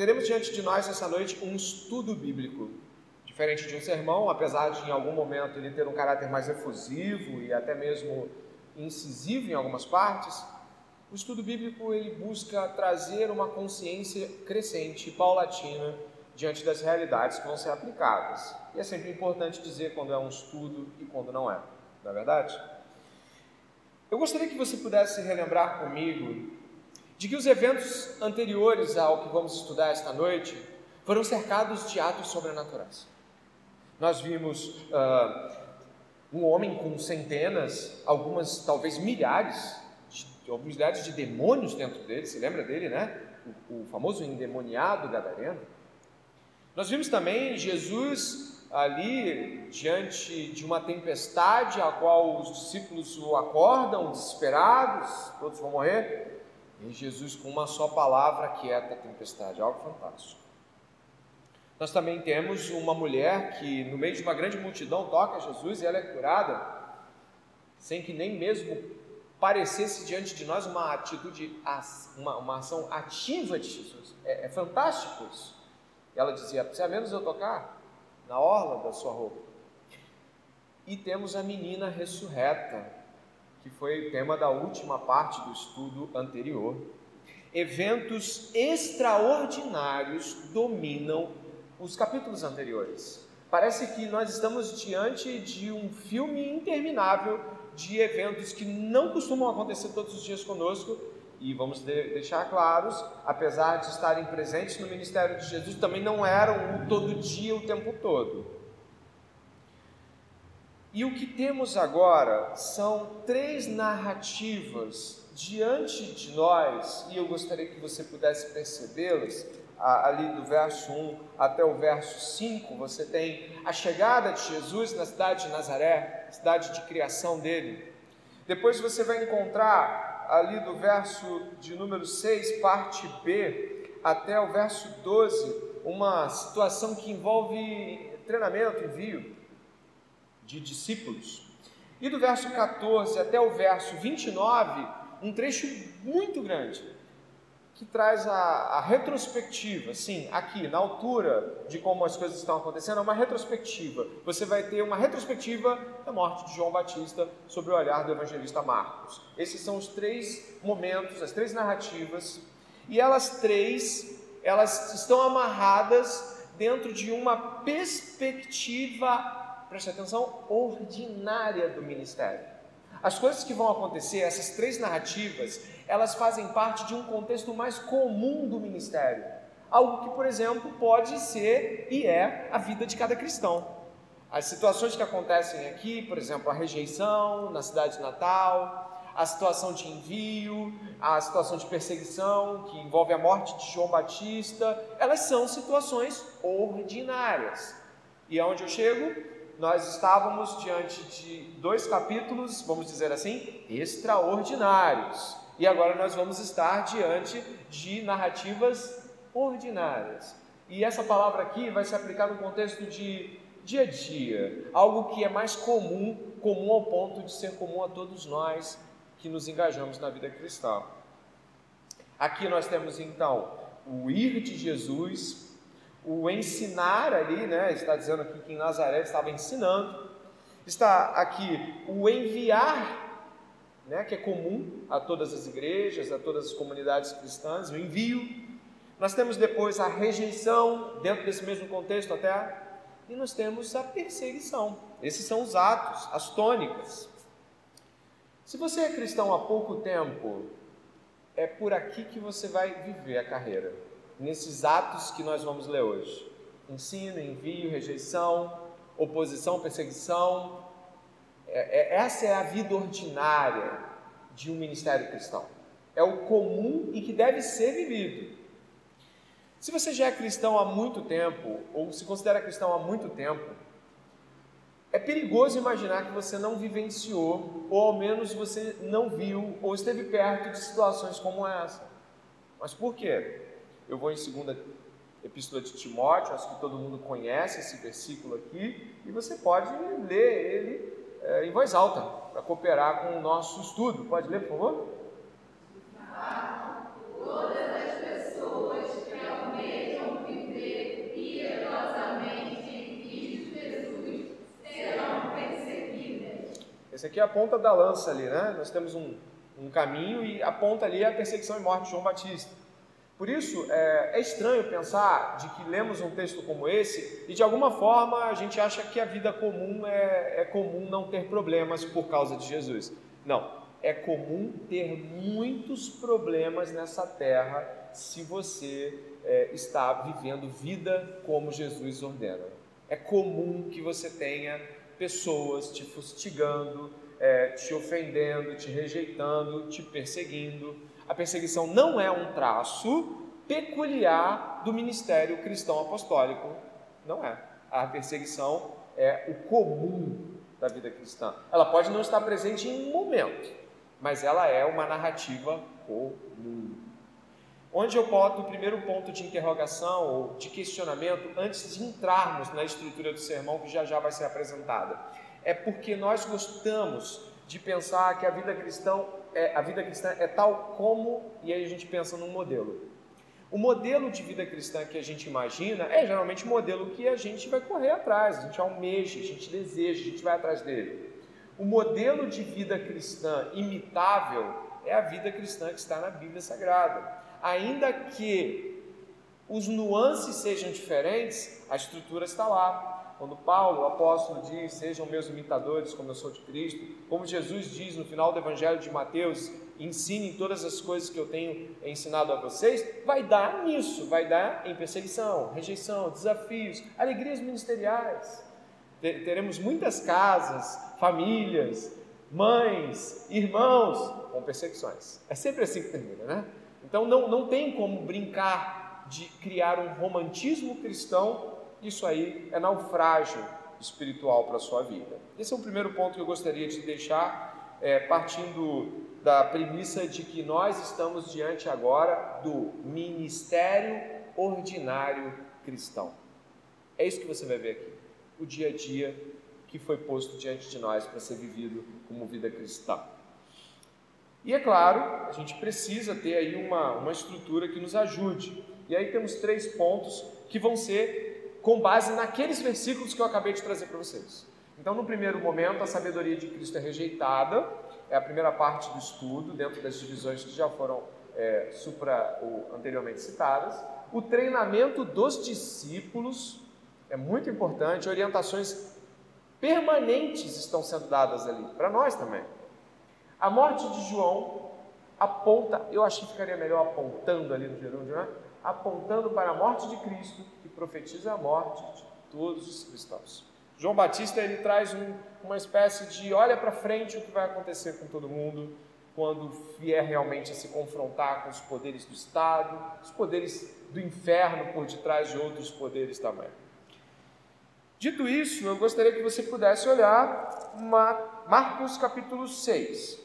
teremos diante de nós essa noite um estudo bíblico. Diferente de um sermão, apesar de em algum momento ele ter um caráter mais efusivo e até mesmo incisivo em algumas partes, o estudo bíblico ele busca trazer uma consciência crescente e paulatina diante das realidades que vão ser aplicadas. E é sempre importante dizer quando é um estudo e quando não é, não é verdade? Eu gostaria que você pudesse relembrar comigo de que os eventos anteriores ao que vamos estudar esta noite foram cercados de atos sobrenaturais. Nós vimos uh, um homem com centenas, algumas talvez milhares, de, alguns milhares de demônios dentro dele. Você lembra dele, né? O, o famoso endemoniado gadareno. Nós vimos também Jesus ali diante de uma tempestade, a qual os discípulos o acordam desesperados, todos vão morrer, e Jesus com uma só palavra quieta a tempestade, algo fantástico. Nós também temos uma mulher que no meio de uma grande multidão toca a Jesus e ela é curada, sem que nem mesmo parecesse diante de nós uma atitude, uma, uma ação ativa de Jesus. É, é fantástico isso. Ela dizia: precisa menos eu tocar na orla da sua roupa. E temos a menina ressurreta, que foi tema da última parte do estudo anterior. Eventos extraordinários dominam os capítulos anteriores. Parece que nós estamos diante de um filme interminável de eventos que não costumam acontecer todos os dias conosco e vamos de deixar claros, apesar de estarem presentes no ministério de Jesus, também não eram o todo dia, o tempo todo. E o que temos agora são três narrativas diante de nós, e eu gostaria que você pudesse percebê-las, ali do verso 1 até o verso 5, você tem a chegada de Jesus na cidade de Nazaré, cidade de criação dele. Depois você vai encontrar ali do verso de número 6, parte B, até o verso 12, uma situação que envolve treinamento, envio de discípulos. E do verso 14 até o verso 29, um trecho muito grande, que traz a, a, retrospectiva, sim, aqui na altura de como as coisas estão acontecendo, é uma retrospectiva. Você vai ter uma retrospectiva da morte de João Batista sobre o olhar do evangelista Marcos. Esses são os três momentos, as três narrativas, e elas três, elas estão amarradas dentro de uma perspectiva, preste atenção, ordinária do ministério. As coisas que vão acontecer, essas três narrativas, elas fazem parte de um contexto mais comum do ministério. Algo que, por exemplo, pode ser e é a vida de cada cristão. As situações que acontecem aqui, por exemplo, a rejeição na cidade de Natal, a situação de envio, a situação de perseguição, que envolve a morte de João Batista, elas são situações ordinárias. E aonde eu chego? Nós estávamos diante de dois capítulos, vamos dizer assim, extraordinários. E agora nós vamos estar diante de narrativas ordinárias. E essa palavra aqui vai se aplicar no contexto de dia a dia, algo que é mais comum, comum ao ponto de ser comum a todos nós que nos engajamos na vida cristã. Aqui nós temos então o ir de Jesus, o ensinar ali, né? Está dizendo aqui que em Nazaré estava ensinando. Está aqui o enviar né, que é comum a todas as igrejas, a todas as comunidades cristãs, o envio. Nós temos depois a rejeição, dentro desse mesmo contexto até, e nós temos a perseguição. Esses são os atos, as tônicas. Se você é cristão há pouco tempo, é por aqui que você vai viver a carreira, nesses atos que nós vamos ler hoje: ensino, envio, rejeição, oposição, perseguição, é, é, essa é a vida ordinária de um ministério cristão. É o comum e que deve ser vivido. Se você já é cristão há muito tempo, ou se considera cristão há muito tempo, é perigoso imaginar que você não vivenciou, ou ao menos você não viu, ou esteve perto de situações como essa. Mas por quê? Eu vou em segunda Epístola de Timóteo, acho que todo mundo conhece esse versículo aqui, e você pode ler ele é, em voz alta, para cooperar com o nosso estudo. Pode ler, por favor? Todas as pessoas que almejam viver piedosamente em Cristo Jesus serão perseguidas. Esse aqui é a ponta da lança ali, né? Nós temos um, um caminho e a ponta ali é a perseguição e morte de João Batista. Por isso, é, é, estranho pensar de que lemos um texto como esse e de alguma forma a gente acha que a vida comum é, é comum não ter problemas por causa de Jesus. Não, é comum ter muitos problemas nessa terra se você é, está vivendo vida como Jesus ordena. É comum que você tenha pessoas te fustigando, é, te ofendendo, te rejeitando, te perseguindo. A perseguição não é um traço peculiar do ministério cristão apostólico. Não é. A perseguição é o comum da vida cristã. Ela pode não estar presente em um momento, mas ela é uma narrativa comum. Onde eu boto o primeiro ponto de interrogação ou de questionamento antes de entrarmos na estrutura do sermão que já já vai ser apresentada. É porque nós gostamos de pensar que a vida cristã é, a vida cristã é tal como, e aí a gente pensa num modelo. O modelo de vida cristã que a gente imagina é geralmente o modelo que a gente vai correr atrás, a gente almeja, a gente deseja, a gente vai atrás dele. O modelo de vida cristã imitável é a vida cristã que está na Bíblia Sagrada. Ainda que os nuances sejam diferentes, a estrutura está lá. Quando Paulo, o apóstolo, diz: Sejam meus imitadores, como eu sou de Cristo, como Jesus diz no final do Evangelho de Mateus: Ensinem todas as coisas que eu tenho ensinado a vocês, vai dar nisso, vai dar em perseguição, rejeição, desafios, alegrias ministeriais. Teremos muitas casas, famílias, mães, irmãos com perseguições. É sempre assim que termina, né? Então não, não tem como brincar de criar um romantismo cristão isso aí é naufrágio espiritual para a sua vida. Esse é o primeiro ponto que eu gostaria de deixar, é, partindo da premissa de que nós estamos diante agora do ministério ordinário cristão. É isso que você vai ver aqui, o dia a dia que foi posto diante de nós para ser vivido como vida cristã. E é claro, a gente precisa ter aí uma, uma estrutura que nos ajude. E aí temos três pontos que vão ser com base naqueles versículos que eu acabei de trazer para vocês. Então, no primeiro momento, a sabedoria de Cristo é rejeitada, é a primeira parte do estudo, dentro das divisões que já foram é, supra, ou, anteriormente citadas. O treinamento dos discípulos é muito importante, orientações permanentes estão sendo dadas ali, para nós também. A morte de João aponta, eu acho que ficaria melhor apontando ali no gerúndio, né? Apontando para a morte de Cristo profetiza a morte de todos os cristãos. João Batista ele traz um, uma espécie de olha para frente o que vai acontecer com todo mundo quando vier realmente a se confrontar com os poderes do Estado, os poderes do inferno por detrás de outros poderes também. Dito isso, eu gostaria que você pudesse olhar Marcos capítulo 6.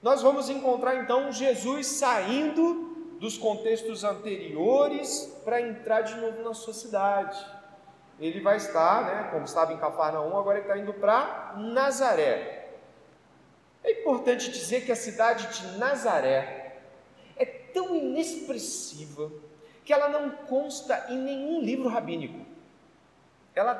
Nós vamos encontrar então Jesus saindo dos contextos anteriores para entrar de novo na sua cidade. Ele vai estar, né, como estava em Cafarnaum, agora ele está indo para Nazaré. É importante dizer que a cidade de Nazaré é tão inexpressiva que ela não consta em nenhum livro rabínico. Ela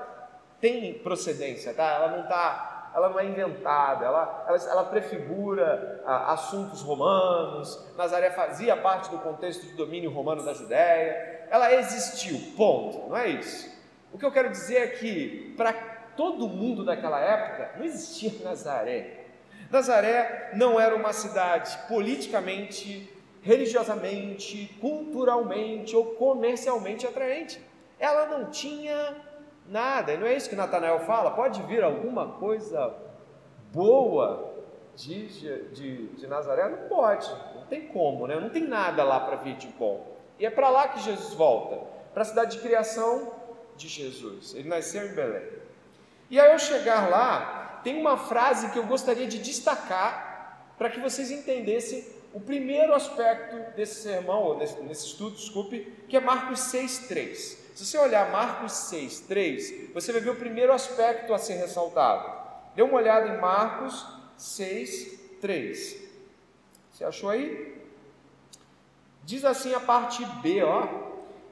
tem procedência, tá? Ela não está ela não é inventada, ela, ela, ela prefigura ah, assuntos romanos, Nazaré fazia parte do contexto de domínio romano da Judéia, ela existiu, ponto, não é isso. O que eu quero dizer é que, para todo mundo daquela época, não existia Nazaré. Nazaré não era uma cidade politicamente, religiosamente, culturalmente ou comercialmente atraente. Ela não tinha Nada, não é isso que Natanael fala? Pode vir alguma coisa boa de, de, de Nazaré? Não pode, não tem como, né? não tem nada lá para vir de bom. E é para lá que Jesus volta, para a cidade de criação de Jesus. Ele nasceu em Belém. E ao eu chegar lá, tem uma frase que eu gostaria de destacar para que vocês entendessem o primeiro aspecto desse sermão, ou desse, desse estudo, desculpe, que é Marcos 6,3. Se você olhar Marcos 6, 3, você vai ver o primeiro aspecto a ser ressaltado. Dê uma olhada em Marcos 6, 3. Você achou aí? Diz assim a parte B, ó.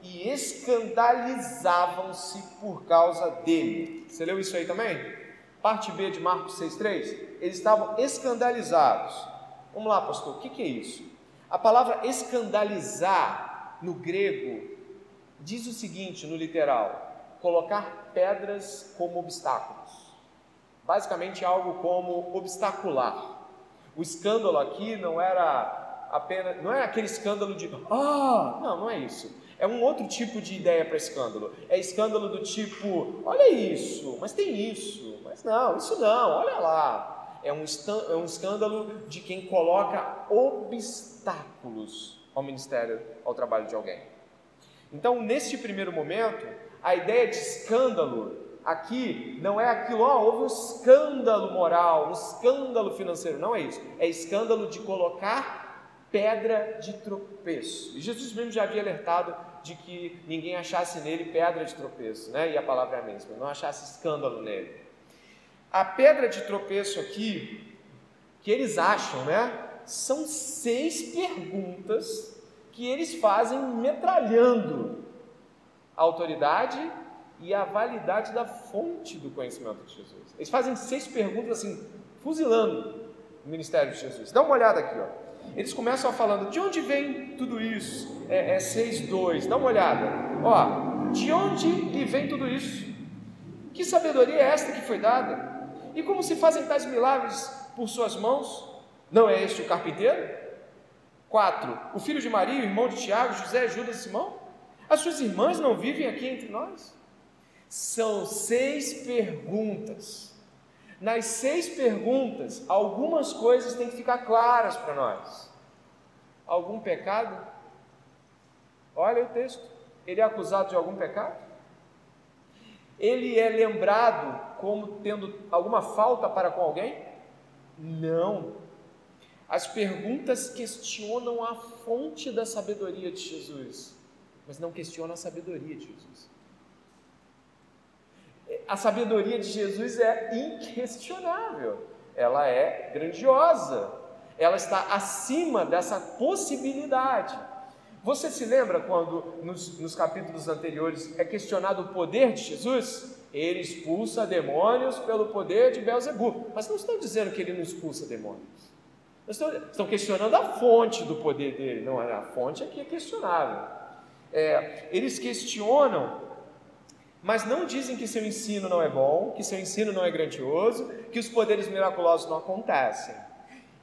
E escandalizavam-se por causa dele. Você leu isso aí também? parte B de Marcos 6,3, eles estavam escandalizados. Vamos lá, pastor, o que, que é isso? A palavra escandalizar no grego diz o seguinte no literal: colocar pedras como obstáculos. Basicamente algo como obstacular. O escândalo aqui não era apenas, não é aquele escândalo de ah, não, não é isso. É um outro tipo de ideia para escândalo. É escândalo do tipo, olha isso, mas tem isso, mas não, isso não, olha lá. É um, é um escândalo de quem coloca obstáculos ao ministério, ao trabalho de alguém. Então, neste primeiro momento, a ideia de escândalo aqui não é aquilo, ó, houve um escândalo moral, um escândalo financeiro, não é isso. É escândalo de colocar pedra de tropeço. E Jesus mesmo já havia alertado de que ninguém achasse nele pedra de tropeço, né? E a palavra é a mesma, não achasse escândalo nele. A pedra de tropeço aqui, que eles acham, né? São seis perguntas que eles fazem metralhando a autoridade e a validade da fonte do conhecimento de Jesus. Eles fazem seis perguntas assim, fuzilando o ministério de Jesus. Dá uma olhada aqui, ó. Eles começam falando, de onde vem tudo isso? É, é 6,2, dá uma olhada. Ó, de onde lhe vem tudo isso? Que sabedoria é esta que foi dada? E como se fazem tais milagres por suas mãos? Não é este o carpinteiro? 4. O filho de Maria, o irmão de Tiago, José, Judas e Simão? As suas irmãs não vivem aqui entre nós? São seis perguntas nas seis perguntas, algumas coisas têm que ficar claras para nós. Algum pecado? Olha o texto. Ele é acusado de algum pecado? Ele é lembrado como tendo alguma falta para com alguém? Não. As perguntas questionam a fonte da sabedoria de Jesus, mas não questionam a sabedoria de Jesus a sabedoria de Jesus é inquestionável, ela é grandiosa, ela está acima dessa possibilidade. Você se lembra quando nos, nos capítulos anteriores é questionado o poder de Jesus? Ele expulsa demônios pelo poder de Belzebu, mas não estão dizendo que ele não expulsa demônios. Estão, questionando a fonte do poder dele, não é a fonte aqui é questionável. É, eles questionam mas não dizem que seu ensino não é bom, que seu ensino não é grandioso, que os poderes miraculosos não acontecem.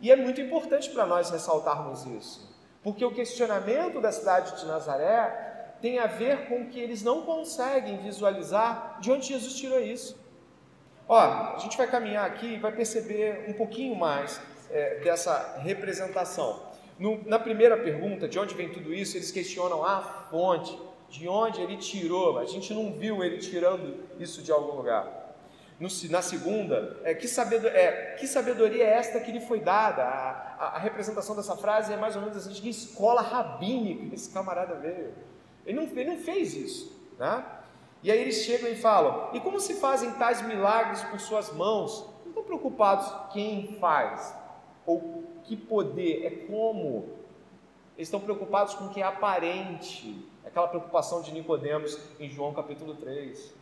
E é muito importante para nós ressaltarmos isso, porque o questionamento da cidade de Nazaré tem a ver com que eles não conseguem visualizar de onde Jesus tirou isso. Ó, a gente vai caminhar aqui e vai perceber um pouquinho mais é, dessa representação. No, na primeira pergunta, de onde vem tudo isso, eles questionam a fonte de onde ele tirou, a gente não viu ele tirando isso de algum lugar. No, na segunda, é que, sabedoria, é, que sabedoria é esta que lhe foi dada? A, a, a, representação dessa frase é mais ou menos assim, de que escola rabínica esse camarada veio. Ele não, ele não fez isso. Né? E aí eles chegam e falam: e como se fazem tais milagres por suas mãos? Não estão preocupados quem faz, ou que poder, é como. Eles estão preocupados com o que é aparente, Aquela preocupação de Nicodemos em João capítulo 3.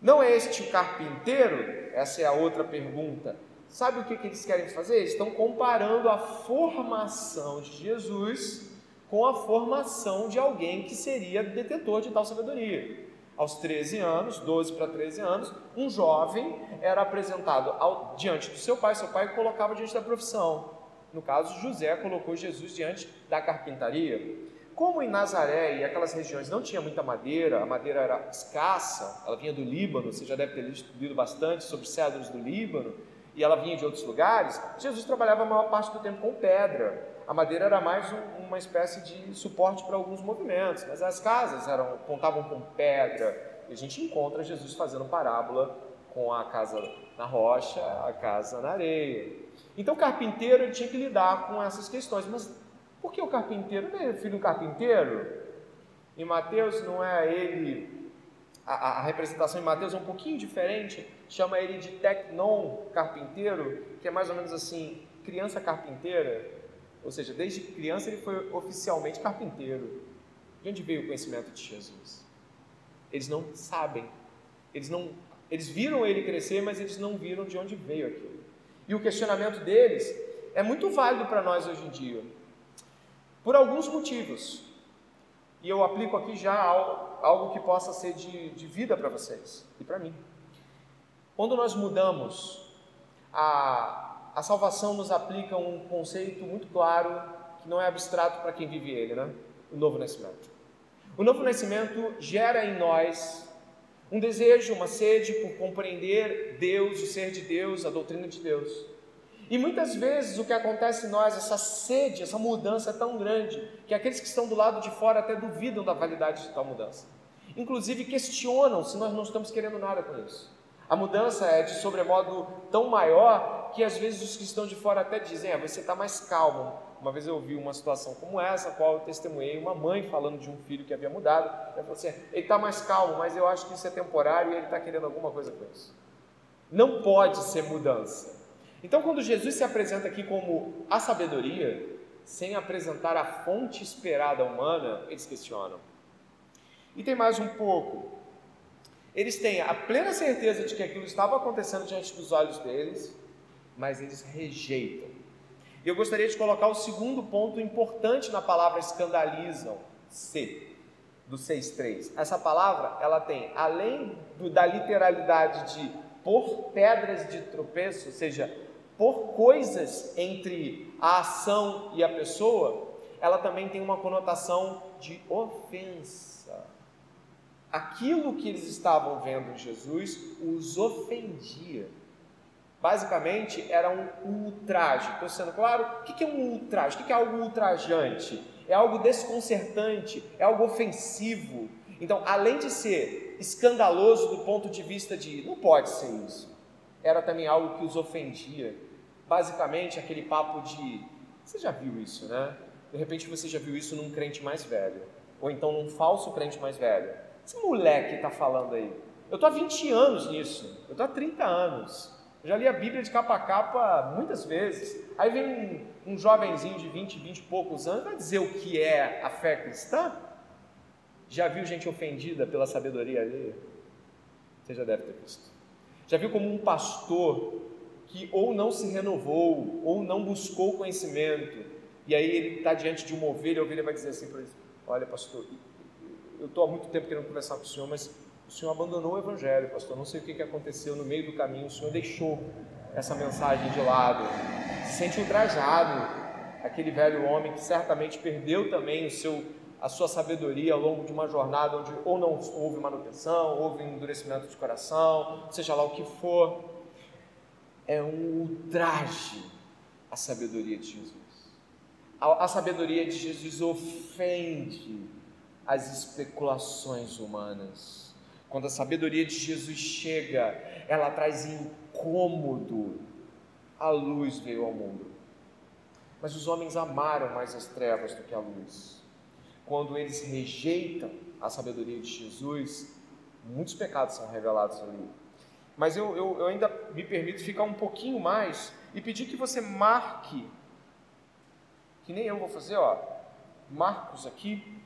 Não é este o carpinteiro? Essa é a outra pergunta. Sabe o que, que eles querem fazer? Eles estão comparando a formação de Jesus com a formação de alguém que seria detentor de tal sabedoria. Aos 13 anos, 12 para 13 anos, um jovem era apresentado ao, diante do seu pai, seu pai colocava diante da profissão. No caso, José colocou Jesus diante da carpintaria. Como em Nazaré e aquelas regiões não tinha muita madeira, a madeira era escassa, ela vinha do Líbano, você já deve ter lido bastante sobre cedros do Líbano, e ela vinha de outros lugares, Jesus trabalhava a maior parte do tempo com pedra. A madeira era mais um, uma espécie de suporte para alguns movimentos, mas as casas eram, contavam com pedra, e a gente encontra Jesus fazendo parábola com a casa na rocha, a casa na areia. Então o carpinteiro tinha que lidar com essas questões, mas por que o carpinteiro? Não é filho do carpinteiro? Em Mateus não é ele, a, a, representação em Mateus é um pouquinho diferente, chama ele de tecnon carpinteiro, que é mais ou menos assim, criança carpinteira, ou seja, desde criança ele foi oficialmente carpinteiro. De onde veio o conhecimento de Jesus? Eles não sabem, eles não, Eles viram ele crescer, mas eles não viram de onde veio aquilo. E o questionamento deles é muito válido para nós hoje em dia, por alguns motivos. E eu aplico aqui já algo que possa ser de, de vida para vocês e para mim. Quando nós mudamos, a, a salvação nos aplica um conceito muito claro, que não é abstrato para quem vive ele, né? O novo nascimento. O novo nascimento gera em nós um desejo, uma sede por compreender Deus, o ser de Deus, a doutrina de Deus. E muitas vezes o que acontece em nós, essa sede, essa mudança é tão grande, que aqueles que estão do lado de fora até duvidam da validade de tal mudança. Inclusive questionam se nós não estamos querendo nada com isso. A mudança é de sobremodo tão maior que às vezes os que estão de fora até dizem: ah, você está mais calmo, uma vez eu vi uma situação como essa, a qual eu testemunhei uma mãe falando de um filho que havia mudado. Ela falou assim: ele está mais calmo, mas eu acho que isso é temporário e ele está querendo alguma coisa com isso. Não pode ser mudança. Então, quando Jesus se apresenta aqui como a sabedoria, sem apresentar a fonte esperada humana, eles questionam. E tem mais um pouco. Eles têm a plena certeza de que aquilo estava acontecendo diante dos olhos deles, mas eles rejeitam e eu gostaria de colocar o segundo ponto importante na palavra escandalizam, C, do 6.3. Essa palavra, ela tem, além do, da literalidade de por pedras de tropeço, ou seja, por coisas entre a ação e a pessoa, ela também tem uma conotação de ofensa. Aquilo que eles estavam vendo em Jesus os ofendia. Basicamente, era um ultraje. Estou sendo claro? O que é um ultraje? O que é algo ultrajante? É algo desconcertante, é algo ofensivo. Então, além de ser escandaloso do ponto de vista de não pode ser isso, era também algo que os ofendia. Basicamente, aquele papo de você já viu isso, né? De repente você já viu isso num crente mais velho, ou então num falso crente mais velho. Esse moleque está falando aí. Eu estou há 20 anos nisso, eu estou há 30 anos. Já li a Bíblia de capa a capa muitas vezes. Aí vem um, um jovenzinho de 20, 20 e poucos anos, vai dizer o que é a fé cristã? Já viu gente ofendida pela sabedoria alheia? Você já deve ter visto. Já viu como um pastor que ou não se renovou, ou não buscou conhecimento, e aí ele está diante de uma ovelha, a ovelha vai dizer assim para ele: Olha, pastor, eu estou há muito tempo querendo conversar com o senhor, mas o senhor abandonou o evangelho, pastor. Não sei o que aconteceu no meio do caminho. O senhor deixou essa mensagem de lado. Se sente ultrajado. Aquele velho homem que certamente perdeu também o seu, a sua sabedoria ao longo de uma jornada onde ou não houve manutenção, houve endurecimento de coração, seja lá o que for. É um ultraje a sabedoria de Jesus. A, a sabedoria de Jesus ofende as especulações humanas. Quando a sabedoria de Jesus chega, ela traz incômodo. A luz veio ao mundo. Mas os homens amaram mais as trevas do que a luz. Quando eles rejeitam a sabedoria de Jesus, muitos pecados são revelados ali. Mas eu, eu, eu ainda me permito ficar um pouquinho mais e pedir que você marque, que nem eu vou fazer, ó, marcos aqui,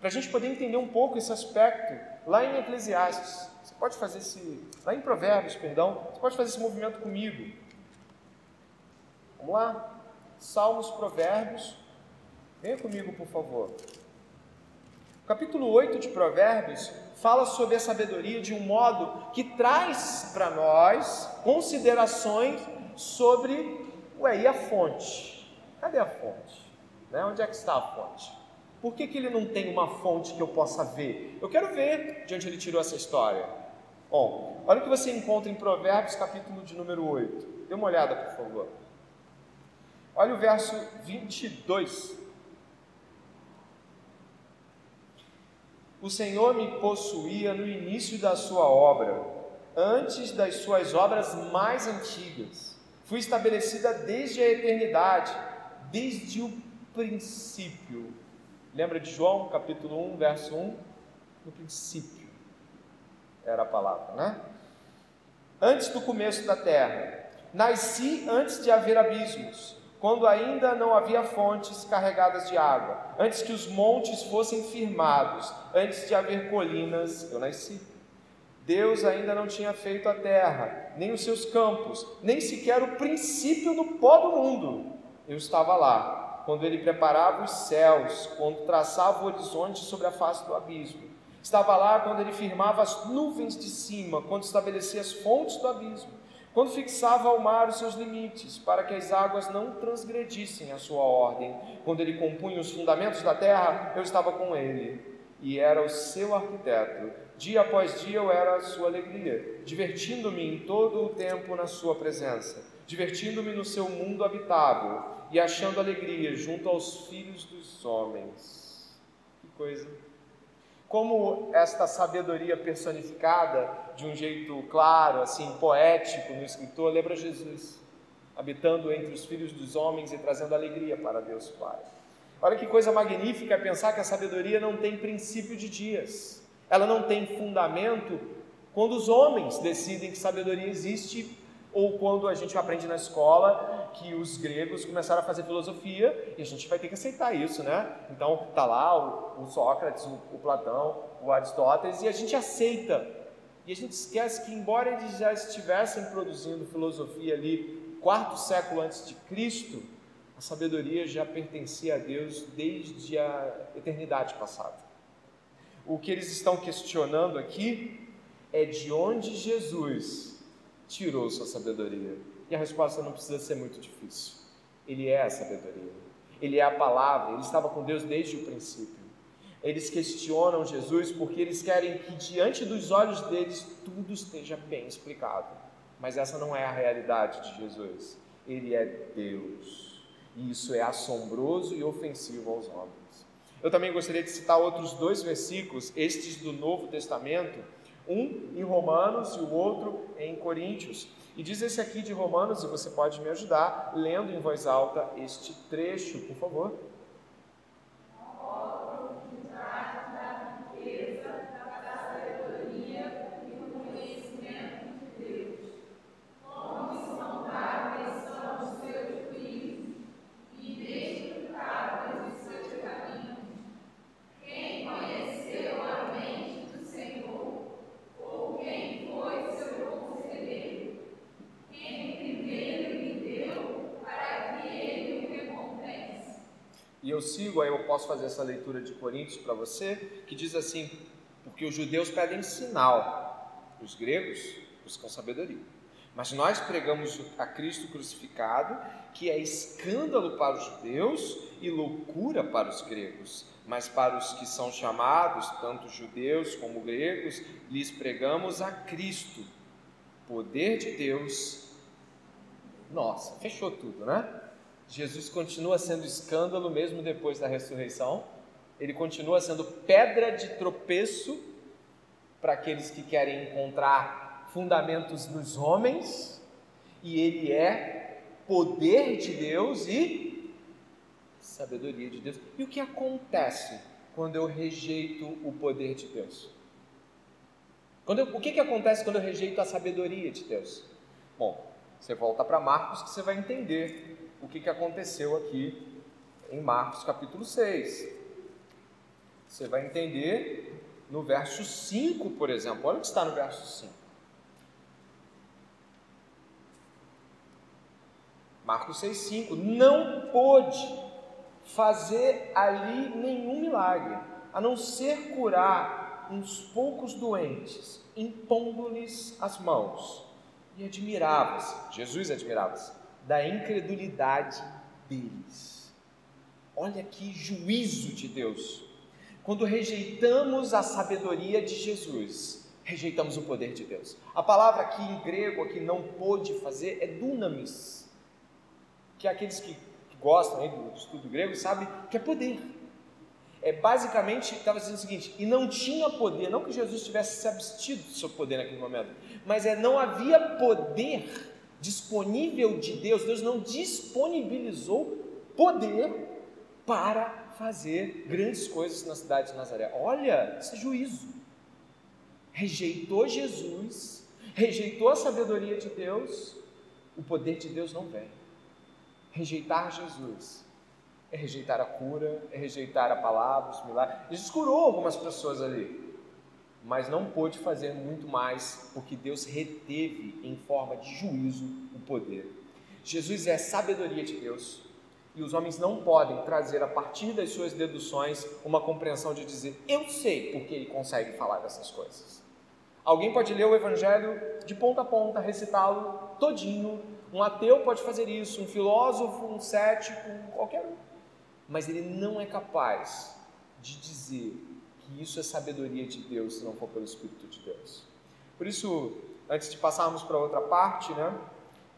para a gente poder entender um pouco esse aspecto lá em Eclesiastes. Você pode fazer esse. Lá em Provérbios, perdão. Você pode fazer esse movimento comigo. Vamos lá? Salmos, Provérbios. Venha comigo, por favor. O capítulo 8 de Provérbios fala sobre a sabedoria de um modo que traz para nós considerações sobre, ué, e a fonte? Cadê a fonte? Né? Onde é que está a fonte? Por que, que ele não tem uma fonte que eu possa ver? Eu quero ver de onde ele tirou essa história. Bom, olha o que você encontra em Provérbios, capítulo de número 8. Dê uma olhada, por favor. Olha o verso 22. O Senhor me possuía no início da sua obra, antes das suas obras mais antigas. Fui estabelecida desde a eternidade, desde o princípio Lembra de João, capítulo 1, verso 1? No princípio era a palavra, né? Antes do começo da terra, nasci antes de haver abismos, quando ainda não havia fontes carregadas de água, antes que os montes fossem firmados, antes de haver colinas, eu nasci. Deus ainda não tinha feito a terra, nem os seus campos, nem sequer o princípio do pó do mundo. Eu estava lá, quando ele preparava os céus, quando traçava o horizonte sobre a face do abismo. Estava lá quando ele firmava as nuvens de cima, quando estabelecia as fontes do abismo, quando fixava ao mar os seus limites, para que as águas não transgredissem a sua ordem, quando ele compunha os fundamentos da terra, eu estava com ele e era o seu arquiteto. Dia após dia eu era a sua alegria, divertindo-me em todo o tempo na sua presença, divertindo-me no seu mundo habitável e achando alegria junto aos filhos dos homens. Que coisa! Como esta sabedoria personificada de um jeito claro, assim, poético no escritor, lembra Jesus, habitando entre os filhos dos homens e trazendo alegria para Deus Pai. Olha que coisa magnífica pensar que a sabedoria não tem princípio de dias, ela não tem fundamento quando os homens decidem que sabedoria existe ou quando a gente aprende na escola que os gregos começaram a fazer filosofia e a gente vai ter que aceitar isso, né? Então tá lá o, o Sócrates, o, o, Platão, o Aristóteles e a gente aceita. E a gente esquece que embora eles já estivessem produzindo filosofia ali quarto século antes de Cristo, a sabedoria já pertencia a Deus desde a eternidade passada. O que eles estão questionando aqui é de onde Jesus tirou sua sabedoria. E a resposta não precisa ser muito difícil. Ele é a sabedoria. Ele é a palavra. Ele estava com Deus desde o princípio. Eles questionam Jesus porque eles querem que diante dos olhos deles tudo esteja bem explicado. Mas essa não é a realidade de Jesus. Ele é Deus. E isso é assombroso e ofensivo aos homens. Eu também gostaria de citar outros dois versículos, estes do Novo Testamento, um em Romanos e o outro em Coríntios. E diz esse aqui de Romanos, e você pode me ajudar lendo em voz alta este trecho, por favor. Sigo, aí eu posso fazer essa leitura de Coríntios para você, que diz assim: porque os judeus pedem sinal, os gregos buscam sabedoria. Mas nós pregamos a Cristo crucificado, que é escândalo para os judeus e loucura para os gregos. Mas para os que são chamados, tanto judeus como gregos, lhes pregamos a Cristo, poder de Deus. Nossa, fechou tudo, né? Jesus continua sendo escândalo mesmo depois da ressurreição, ele continua sendo pedra de tropeço para aqueles que querem encontrar fundamentos nos homens, e ele é poder de Deus e sabedoria de Deus. E o que acontece quando eu rejeito o poder de Deus? Eu, o que, que acontece quando eu rejeito a sabedoria de Deus? Bom, você volta para Marcos que você vai entender o que, que aconteceu aqui em Marcos capítulo 6. Você vai entender no verso 5, por exemplo. Olha o que está no verso 5. Marcos 6,5: Não pôde fazer ali nenhum milagre, a não ser curar uns poucos doentes, impondo-lhes as mãos. E admirava-se, Jesus admirava-se da incredulidade deles. Olha que juízo de Deus. Quando rejeitamos a sabedoria de Jesus, rejeitamos o poder de Deus. A palavra aqui em grego, aqui não pôde fazer, é dunamis, que aqueles que gostam do estudo grego sabem que é poder. É basicamente, estava dizendo o seguinte, e não tinha poder, não que Jesus tivesse se abstido do seu poder naquele momento, mas é não havia poder disponível de Deus, Deus não disponibilizou poder para fazer grandes coisas na cidade de Nazaré. Olha, isso é juízo. Rejeitou Jesus, rejeitou a sabedoria de Deus, o poder de Deus não vem. Rejeitar Jesus é rejeitar a cura, é rejeitar a palavra, os milagres. Jesus curou algumas pessoas ali, mas não pôde fazer muito mais, porque Deus reteve em forma de juízo o poder. Jesus é sabedoria de Deus, e os homens não podem trazer a partir das suas deduções uma compreensão de dizer, eu sei porque ele consegue falar dessas coisas. Alguém pode ler o evangelho de ponta a ponta, recitá-lo todinho. Um ateu pode fazer isso, um filósofo, um cético, qualquer um. Mas ele não é capaz de dizer que isso é sabedoria de Deus se não for pelo Espírito de Deus. Por isso, antes de passarmos para outra parte, né,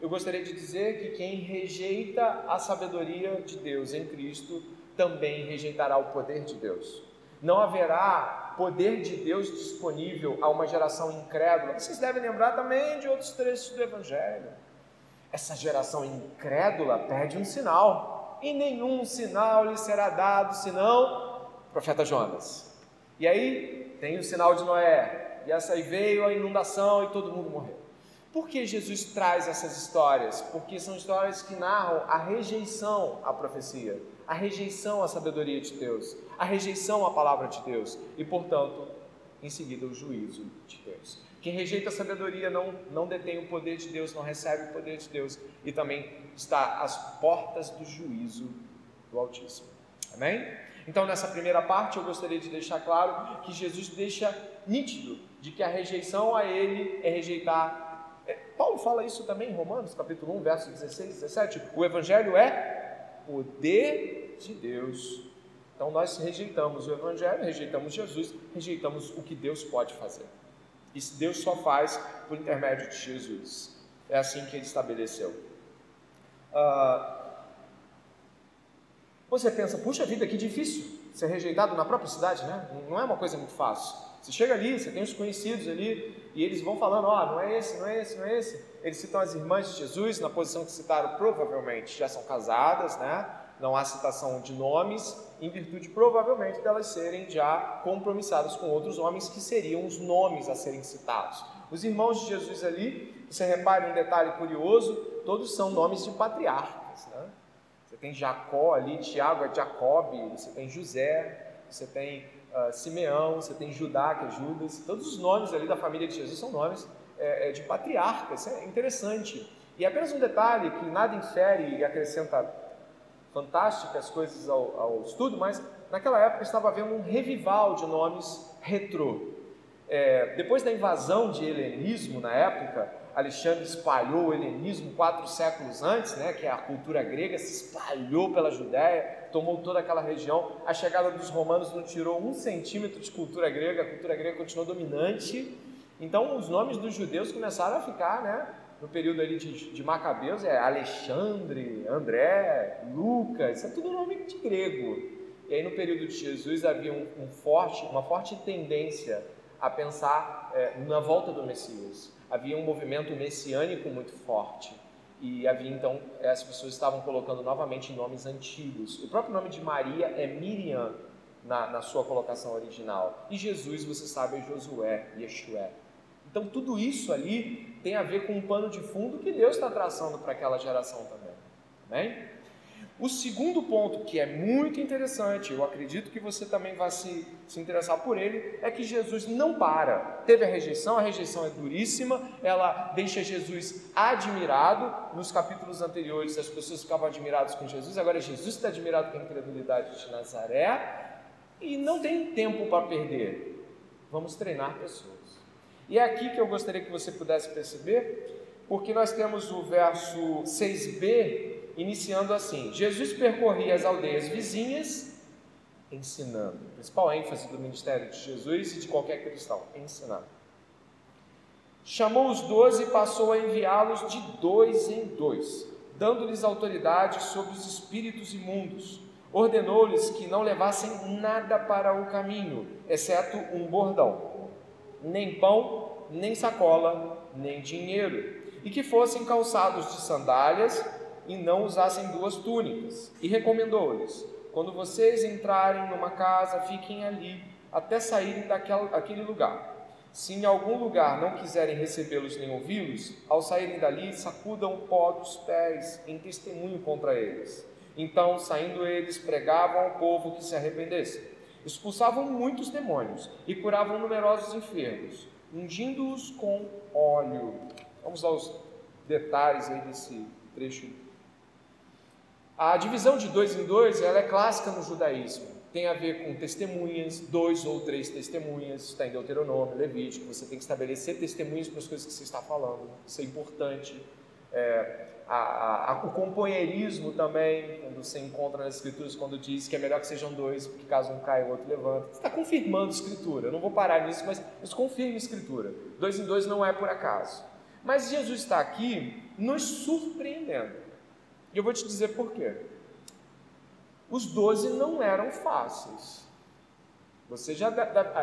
eu gostaria de dizer que quem rejeita a sabedoria de Deus em Cristo também rejeitará o poder de Deus. Não haverá poder de Deus disponível a uma geração incrédula. Vocês devem lembrar também de outros trechos do Evangelho. Essa geração incrédula pede um sinal, e nenhum sinal lhe será dado senão profeta Jonas. E aí tem o sinal de Noé, e essa aí veio a inundação e todo mundo morreu. Por que Jesus traz essas histórias? Porque são histórias que narram a rejeição à profecia, a rejeição à sabedoria de Deus, a rejeição à palavra de Deus e, portanto, em seguida, o juízo de Deus. Quem rejeita a sabedoria não, não detém o poder de Deus, não recebe o poder de Deus e também está às portas do juízo do Altíssimo. Amém? Então, nessa primeira parte, eu gostaria de deixar claro que Jesus deixa nítido de que a rejeição a Ele é rejeitar é, Paulo fala isso também em Romanos, capítulo 1, versos 16 e 17. O Evangelho é poder de Deus. Então nós rejeitamos o Evangelho, rejeitamos Jesus, rejeitamos o que Deus pode fazer. Isso Deus só faz por intermédio de Jesus. É assim que ele estabeleceu. Ah, você pensa, puxa vida, que difícil ser rejeitado na própria cidade, né? Não é uma coisa muito fácil. Você chega ali, você tem os conhecidos ali, e eles vão falando: ó, oh, não é esse, não é esse, não é esse. Eles citam as irmãs de Jesus, na posição que citaram, provavelmente já são casadas, né? Não há citação de nomes, em virtude provavelmente delas serem já compromissadas com outros homens, que seriam os nomes a serem citados. Os irmãos de Jesus ali, você repare um detalhe curioso: todos são nomes de patriarcas, né? Você tem Jacó ali, Tiago é Jacob, você tem José, você tem uh, Simeão, você tem Judá, que é Judas, todos os nomes ali da família de Jesus são nomes é, é, de patriarcas, é interessante. E apenas um detalhe que nada infere e acrescenta fantásticas coisas ao, ao estudo, mas naquela época estava havendo um revival de nomes retrô. É, depois da invasão de helenismo na época, Alexandre espalhou o helenismo quatro séculos antes, né, que é a cultura grega, se espalhou pela Judéia, tomou toda aquela região. A chegada dos romanos não tirou um centímetro de cultura grega, a cultura grega continuou dominante. Então, os nomes dos judeus começaram a ficar, né, no período ali de, de Macabeus, é Alexandre, André, Lucas, isso é tudo nome de grego. E aí, no período de Jesus, havia um, um forte, uma forte tendência a pensar é, na volta do Messias havia um movimento messiânico muito forte e havia então as pessoas estavam colocando novamente nomes antigos. O próprio nome de Maria é Miriam na, na sua colocação original e Jesus, você sabe, é Josué, Yeshua. Então tudo isso ali tem a ver com um pano de fundo que Deus está traçando para aquela geração também. Amém? O segundo ponto, que é muito interessante, eu acredito que você também vai se, se interessar por ele, é que Jesus não para. Teve a rejeição, a rejeição é duríssima, ela deixa Jesus admirado. Nos capítulos anteriores, as pessoas ficavam admiradas com Jesus, agora Jesus está admirado com a incredulidade de Nazaré e não tem tempo para perder. Vamos treinar pessoas. E é aqui que eu gostaria que você pudesse perceber, porque nós temos o verso 6b iniciando assim: Jesus percorria as aldeias vizinhas ensinando. A principal ênfase do ministério de Jesus e de qualquer cristão: ensinar. Chamou os doze e passou a enviá-los de dois em dois, dando-lhes autoridade sobre os espíritos imundos. Ordenou-lhes que não levassem nada para o caminho, exceto um bordão, nem pão, nem sacola, nem dinheiro, e que fossem calçados de sandálias e não usassem duas túnicas. E recomendou-lhes: quando vocês entrarem numa casa, fiquem ali até saírem daquele lugar. Se em algum lugar não quiserem recebê-los nem ouvi-los, ao saírem dali, sacudam o pó dos pés em testemunho contra eles. Então, saindo eles, pregavam ao povo que se arrependesse. expulsavam muitos demônios e curavam numerosos enfermos, ungindo-os com óleo. Vamos aos detalhes aí desse trecho. A divisão de dois em dois ela é clássica no judaísmo. Tem a ver com testemunhas, dois ou três testemunhas, está em Deuteronômio, Levítico. Você tem que estabelecer testemunhas para as coisas que você está falando, isso é importante. É, a, a, o companheirismo também, quando você encontra nas escrituras, quando diz que é melhor que sejam dois, porque caso um caia, o outro levanta. Você está confirmando a escritura. Eu não vou parar nisso, mas isso confirma a escritura. Dois em dois não é por acaso. Mas Jesus está aqui nos surpreendendo. E eu vou te dizer por quê. Os doze não eram fáceis. Você já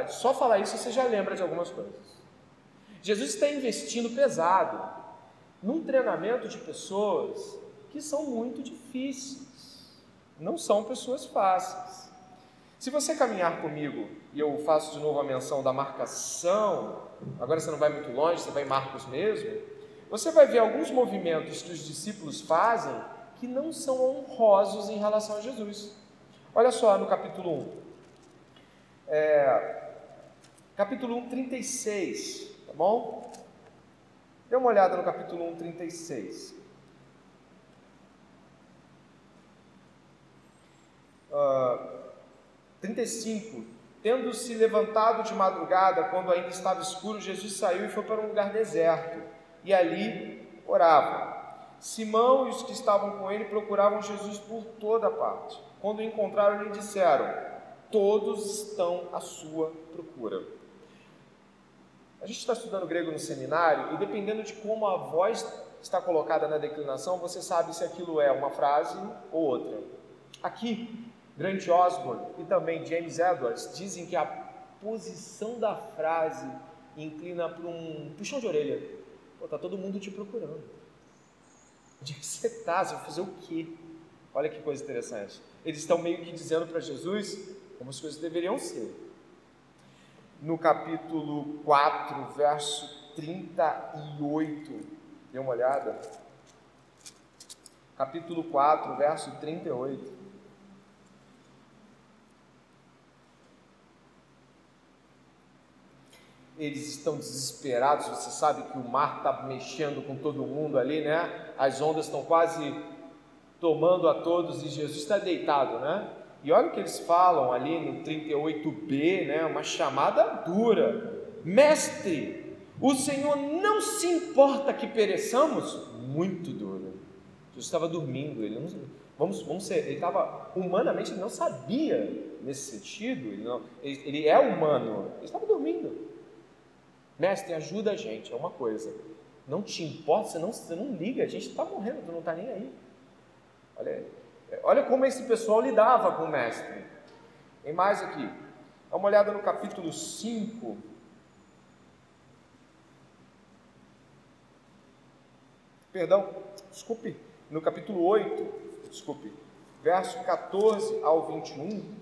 só falar isso você já lembra de algumas coisas. Jesus está investindo pesado num treinamento de pessoas que são muito difíceis, não são pessoas fáceis. Se você caminhar comigo, e eu faço de novo a menção da marcação, agora você não vai muito longe, você vai em Marcos mesmo, você vai ver alguns movimentos que os discípulos fazem que não são honrosos em relação a Jesus. Olha só no capítulo 1. É, capítulo 1, 36, tá bom? Dê uma olhada no capítulo 1, 36. Uh, 35. Tendo-se levantado de madrugada, quando ainda estava escuro, Jesus saiu e foi para um lugar deserto, e ali orava. Simão e os que estavam com ele procuravam Jesus por toda parte. Quando o encontraram, lhe disseram: Todos estão à sua procura. A gente está estudando grego no seminário e dependendo de como a voz está colocada na declinação, você sabe se aquilo é uma frase ou outra. Aqui, Grant Osborne e também James Edwards dizem que a posição da frase inclina para um puxão de orelha. Pô, tá todo mundo te procurando. Onde é que você está? Você vai fazer o quê? Olha que coisa interessante. Eles estão meio que dizendo para Jesus como as coisas deveriam ser no capítulo 4, verso 38. Dê uma olhada. Capítulo 4, verso 38. Eles estão desesperados, você sabe que o mar está mexendo com todo mundo ali, né? As ondas estão quase tomando a todos e Jesus está deitado, né? E olha o que eles falam ali no 38b, né? uma chamada dura. Mestre, o Senhor não se importa que pereçamos? Muito dura. Jesus estava dormindo, ele não, vamos, vamos ser, ele estava, humanamente, ele não sabia nesse sentido, ele, não, ele, ele é humano, ele estava dormindo. Mestre, ajuda a gente, é uma coisa. Não te importa, você não, você não liga, a gente está morrendo, tu não está nem aí. Olha. Olha como esse pessoal lidava com o mestre. Tem mais aqui. Dá uma olhada no capítulo 5. Perdão, desculpe, no capítulo 8, desculpe, verso 14 ao 21.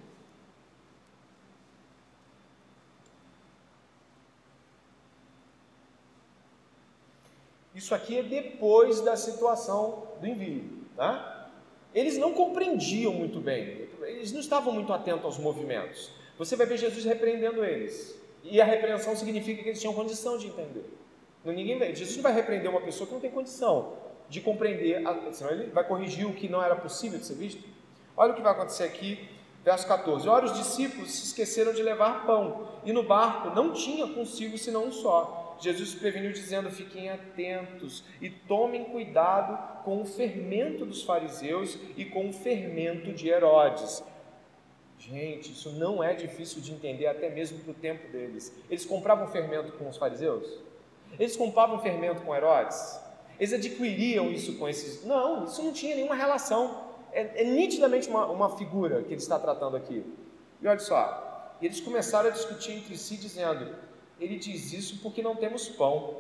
Isso aqui é depois da situação do envio, tá? Eles não compreendiam muito bem, eles não estavam muito atentos aos movimentos. Você vai ver Jesus repreendendo eles. E a repreensão significa que eles tinham condição de entender. Ninguém Jesus não vai repreender uma pessoa que não tem condição de compreender, senão ele vai corrigir o que não era possível de ser visto. Olha o que vai acontecer aqui, verso 14. Ora, os discípulos se esqueceram de levar pão, e no barco não tinha consigo senão um só. Jesus preveniu dizendo: fiquem atentos e tomem cuidado com o fermento dos fariseus e com o fermento de Herodes. Gente, isso não é difícil de entender, até mesmo para o tempo deles. Eles compravam fermento com os fariseus? Eles compravam fermento com Herodes? Eles adquiriam isso com esses. Não, isso não tinha nenhuma relação. É, é nitidamente uma, uma figura que ele está tratando aqui. E olha só, eles começaram a discutir entre si, dizendo: ele diz isso porque não temos pão.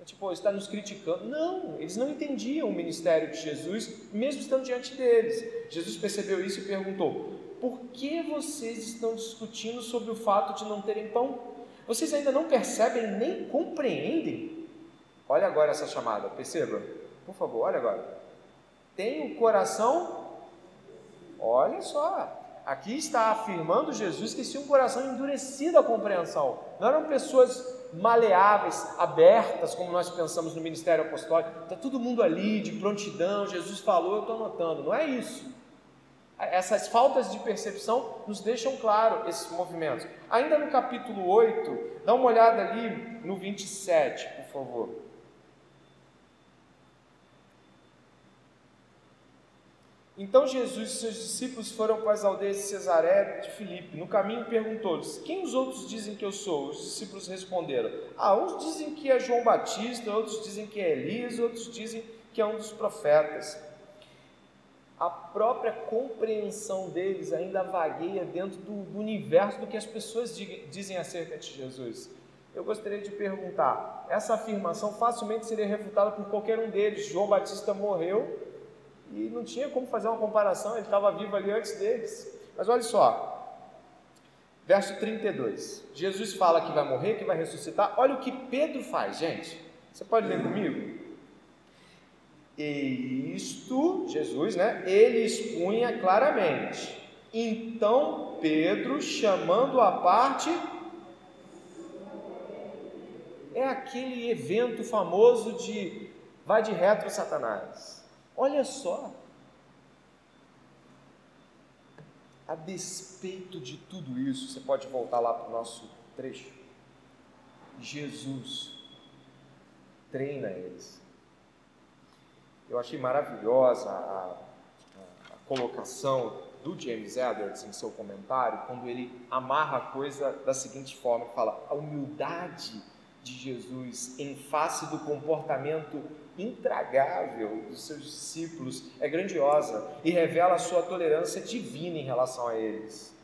É tipo, está nos criticando. Não, eles não entendiam o ministério de Jesus, mesmo estando diante deles. Jesus percebeu isso e perguntou: Por que vocês estão discutindo sobre o fato de não terem pão? Vocês ainda não percebem nem compreendem? Olha agora essa chamada, perceba, por favor, olha agora. Tem o coração, olha só, aqui está afirmando Jesus que tinha um coração endurecido à compreensão. Não eram pessoas maleáveis, abertas, como nós pensamos no ministério apostólico. Está todo mundo ali de prontidão, Jesus falou, eu estou anotando. Não é isso. Essas faltas de percepção nos deixam claro esses movimentos. Ainda no capítulo 8, dá uma olhada ali no 27, por favor. Então Jesus e seus discípulos foram para as aldeias de Cesaré de Filipe. No caminho perguntou-lhes: Quem os outros dizem que eu sou? Os discípulos responderam: Ah, uns dizem que é João Batista, outros dizem que é Elias, outros dizem que é um dos profetas. A própria compreensão deles ainda vagueia dentro do, do universo do que as pessoas dizem acerca de Jesus. Eu gostaria de perguntar: essa afirmação facilmente seria refutada por qualquer um deles. João Batista morreu e não tinha como fazer uma comparação, ele estava vivo ali antes deles. Mas olha só, verso 32. Jesus fala que vai morrer, que vai ressuscitar. Olha o que Pedro faz, gente. Você pode ler comigo? E isto, Jesus, né? Ele expunha claramente. Então Pedro, chamando a parte, é aquele evento famoso de vai de retro Satanás. Olha só. A despeito de tudo isso, você pode voltar lá para o nosso trecho. Jesus treina eles. Eu achei maravilhosa a, a, colocação do James Edwards em seu comentário, quando ele amarra a coisa da seguinte forma: fala, a humildade de Jesus em face do comportamento intragável dos seus discípulos é grandiosa e revela a sua tolerância divina em relação a eles.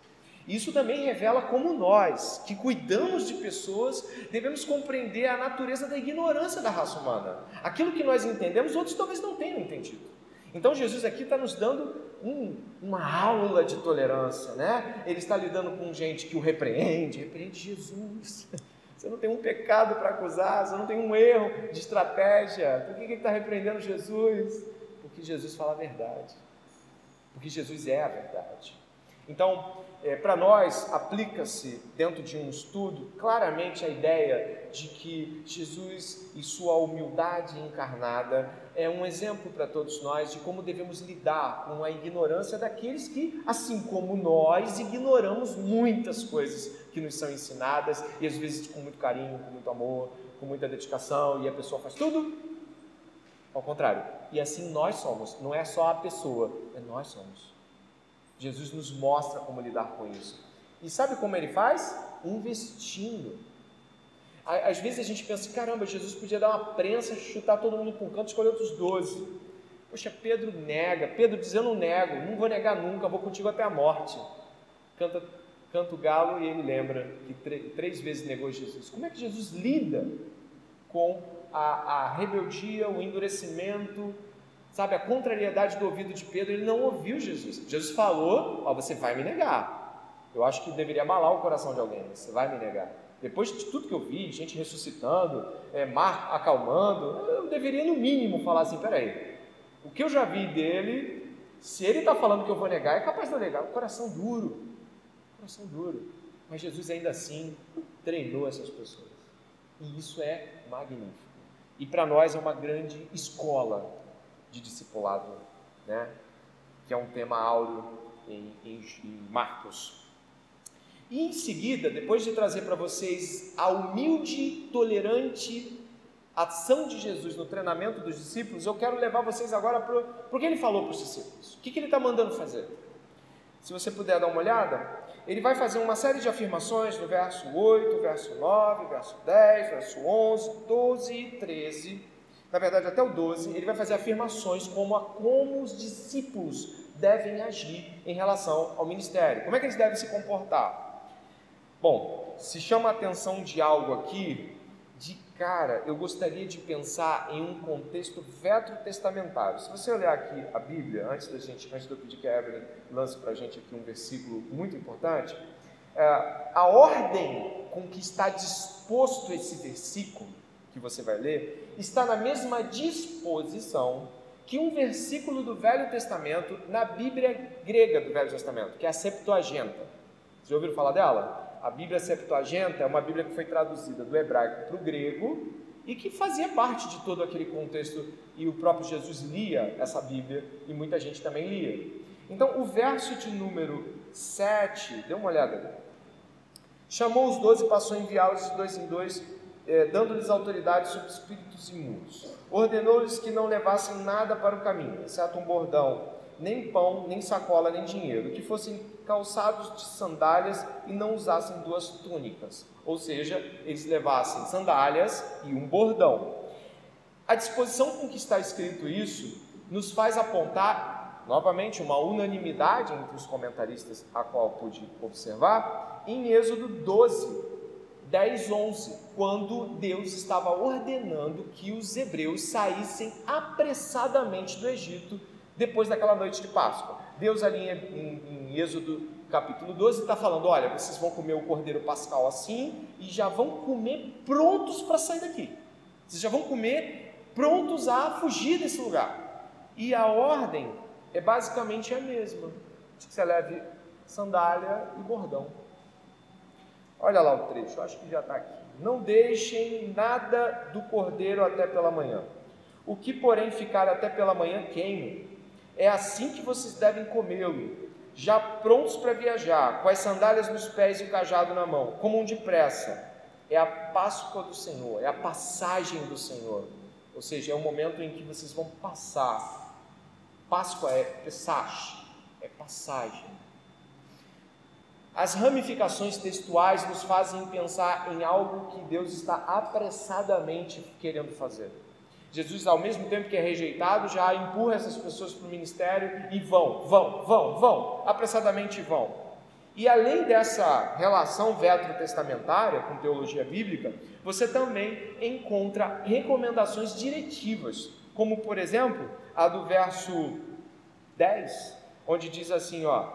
Isso também revela como nós, que cuidamos de pessoas, devemos compreender a natureza da ignorância da raça humana. Aquilo que nós entendemos, outros talvez não tenham entendido. Então Jesus aqui está nos dando um, uma aula de tolerância, né? Ele está lidando com gente que o repreende, repreende Jesus. Você não tem um pecado para acusar, você não tem um erro de estratégia. Por que ele está repreendendo Jesus? Porque Jesus fala a verdade. Porque Jesus é a verdade. Então, é, para nós, aplica-se dentro de um estudo claramente a ideia de que Jesus e sua humildade encarnada é um exemplo para todos nós de como devemos lidar com a ignorância daqueles que, assim como nós, ignoramos muitas coisas que nos são ensinadas e às vezes com muito carinho, com muito amor, com muita dedicação e a pessoa faz tudo ao contrário. E assim nós somos, não é só a pessoa, é nós somos. Jesus nos mostra como lidar com isso. E sabe como ele faz? Investindo. Às vezes a gente pensa, caramba, Jesus podia dar uma prensa, chutar todo mundo para um canto, escolher outros doze. Poxa, Pedro nega. Pedro diz, eu não nego, não vou negar nunca, vou contigo até a morte. Canta, canta o galo e ele lembra que três vezes negou Jesus. Como é que Jesus lida com a, a rebeldia, o endurecimento, sabe, a contrariedade do ouvido de Pedro? Ele não ouviu Jesus. Jesus falou, ó, você vai me negar. Eu acho que deveria abalar o coração de alguém, você vai me negar. Depois de tudo que eu vi, gente ressuscitando, é, mar acalmando, eu deveria no mínimo falar assim: peraí, o que eu já vi dele, se ele está falando que eu vou negar, é capaz de eu negar. Coração duro, coração duro. Mas Jesus ainda assim treinou essas pessoas. E isso é magnífico. E para nós é uma grande escola de discipulado, né? que é um tema áureo em, em, em Marcos e em seguida, depois de trazer para vocês a humilde, tolerante ação de Jesus no treinamento dos discípulos, eu quero levar vocês agora para o que ele falou para os discípulos. O que, que ele está mandando fazer? Se você puder dar uma olhada, ele vai fazer uma série de afirmações no verso 8, verso 9, verso 10, verso 11, 12 e 13. Na verdade, até o 12, ele vai fazer afirmações como a como os discípulos devem agir em relação ao ministério. Como é que eles devem se comportar? Bom, se chama a atenção de algo aqui, de cara, eu gostaria de pensar em um contexto veterotestamentário. Se você olhar aqui a Bíblia, antes da gente, antes de eu pedir que a Evelyn lance para a gente aqui um versículo muito importante, é, a ordem com que está disposto esse versículo que você vai ler está na mesma disposição que um versículo do Velho Testamento na Bíblia grega do Velho Testamento, que é a Septuaginta. Vocês já ouviram falar dela? A Bíblia Septuaginta é uma Bíblia que foi traduzida do hebraico para o grego e que fazia parte de todo aquele contexto, e o próprio Jesus lia essa Bíblia e muita gente também lia. Então, o verso de número 7, dê uma olhada. Chamou os doze e passou a enviá-los de dois em dois, eh, dando-lhes autoridade sobre espíritos imundos. Ordenou-lhes que não levassem nada para o caminho, exceto um bordão, nem pão, nem sacola, nem dinheiro, que fossem calçados de sandálias e não usassem duas túnicas ou seja, eles levassem sandálias e um bordão. A disposição com que está escrito isso nos faz apontar, novamente, uma unanimidade entre os comentaristas, a qual pude observar, em Êxodo 12, 10, 11, quando Deus estava ordenando que os hebreus saíssem apressadamente do Egito depois daquela noite de Páscoa. Deus ali em, em, em Êxodo capítulo 12 está falando: olha, vocês vão comer o cordeiro pascal assim e já vão comer prontos para sair daqui. Vocês já vão comer prontos a fugir desse lugar. E a ordem é basicamente a mesma: de que você leve sandália e bordão. Olha lá o trecho, acho que já está aqui. Não deixem nada do cordeiro até pela manhã. O que, porém, ficar até pela manhã, queime. É assim que vocês devem comê-lo já prontos para viajar, com as sandálias nos pés e o cajado na mão, como um depressa. É a Páscoa do Senhor, é a passagem do Senhor. Ou seja, é o momento em que vocês vão passar. Páscoa é passagem, é passagem. As ramificações textuais nos fazem pensar em algo que Deus está apressadamente querendo fazer. Jesus, ao mesmo tempo que é rejeitado, já empurra essas pessoas para o ministério e vão, vão, vão, vão, apressadamente vão. E além dessa relação veterotestamentária com teologia bíblica, você também encontra recomendações diretivas, como por exemplo a do verso 10, onde diz assim: ó,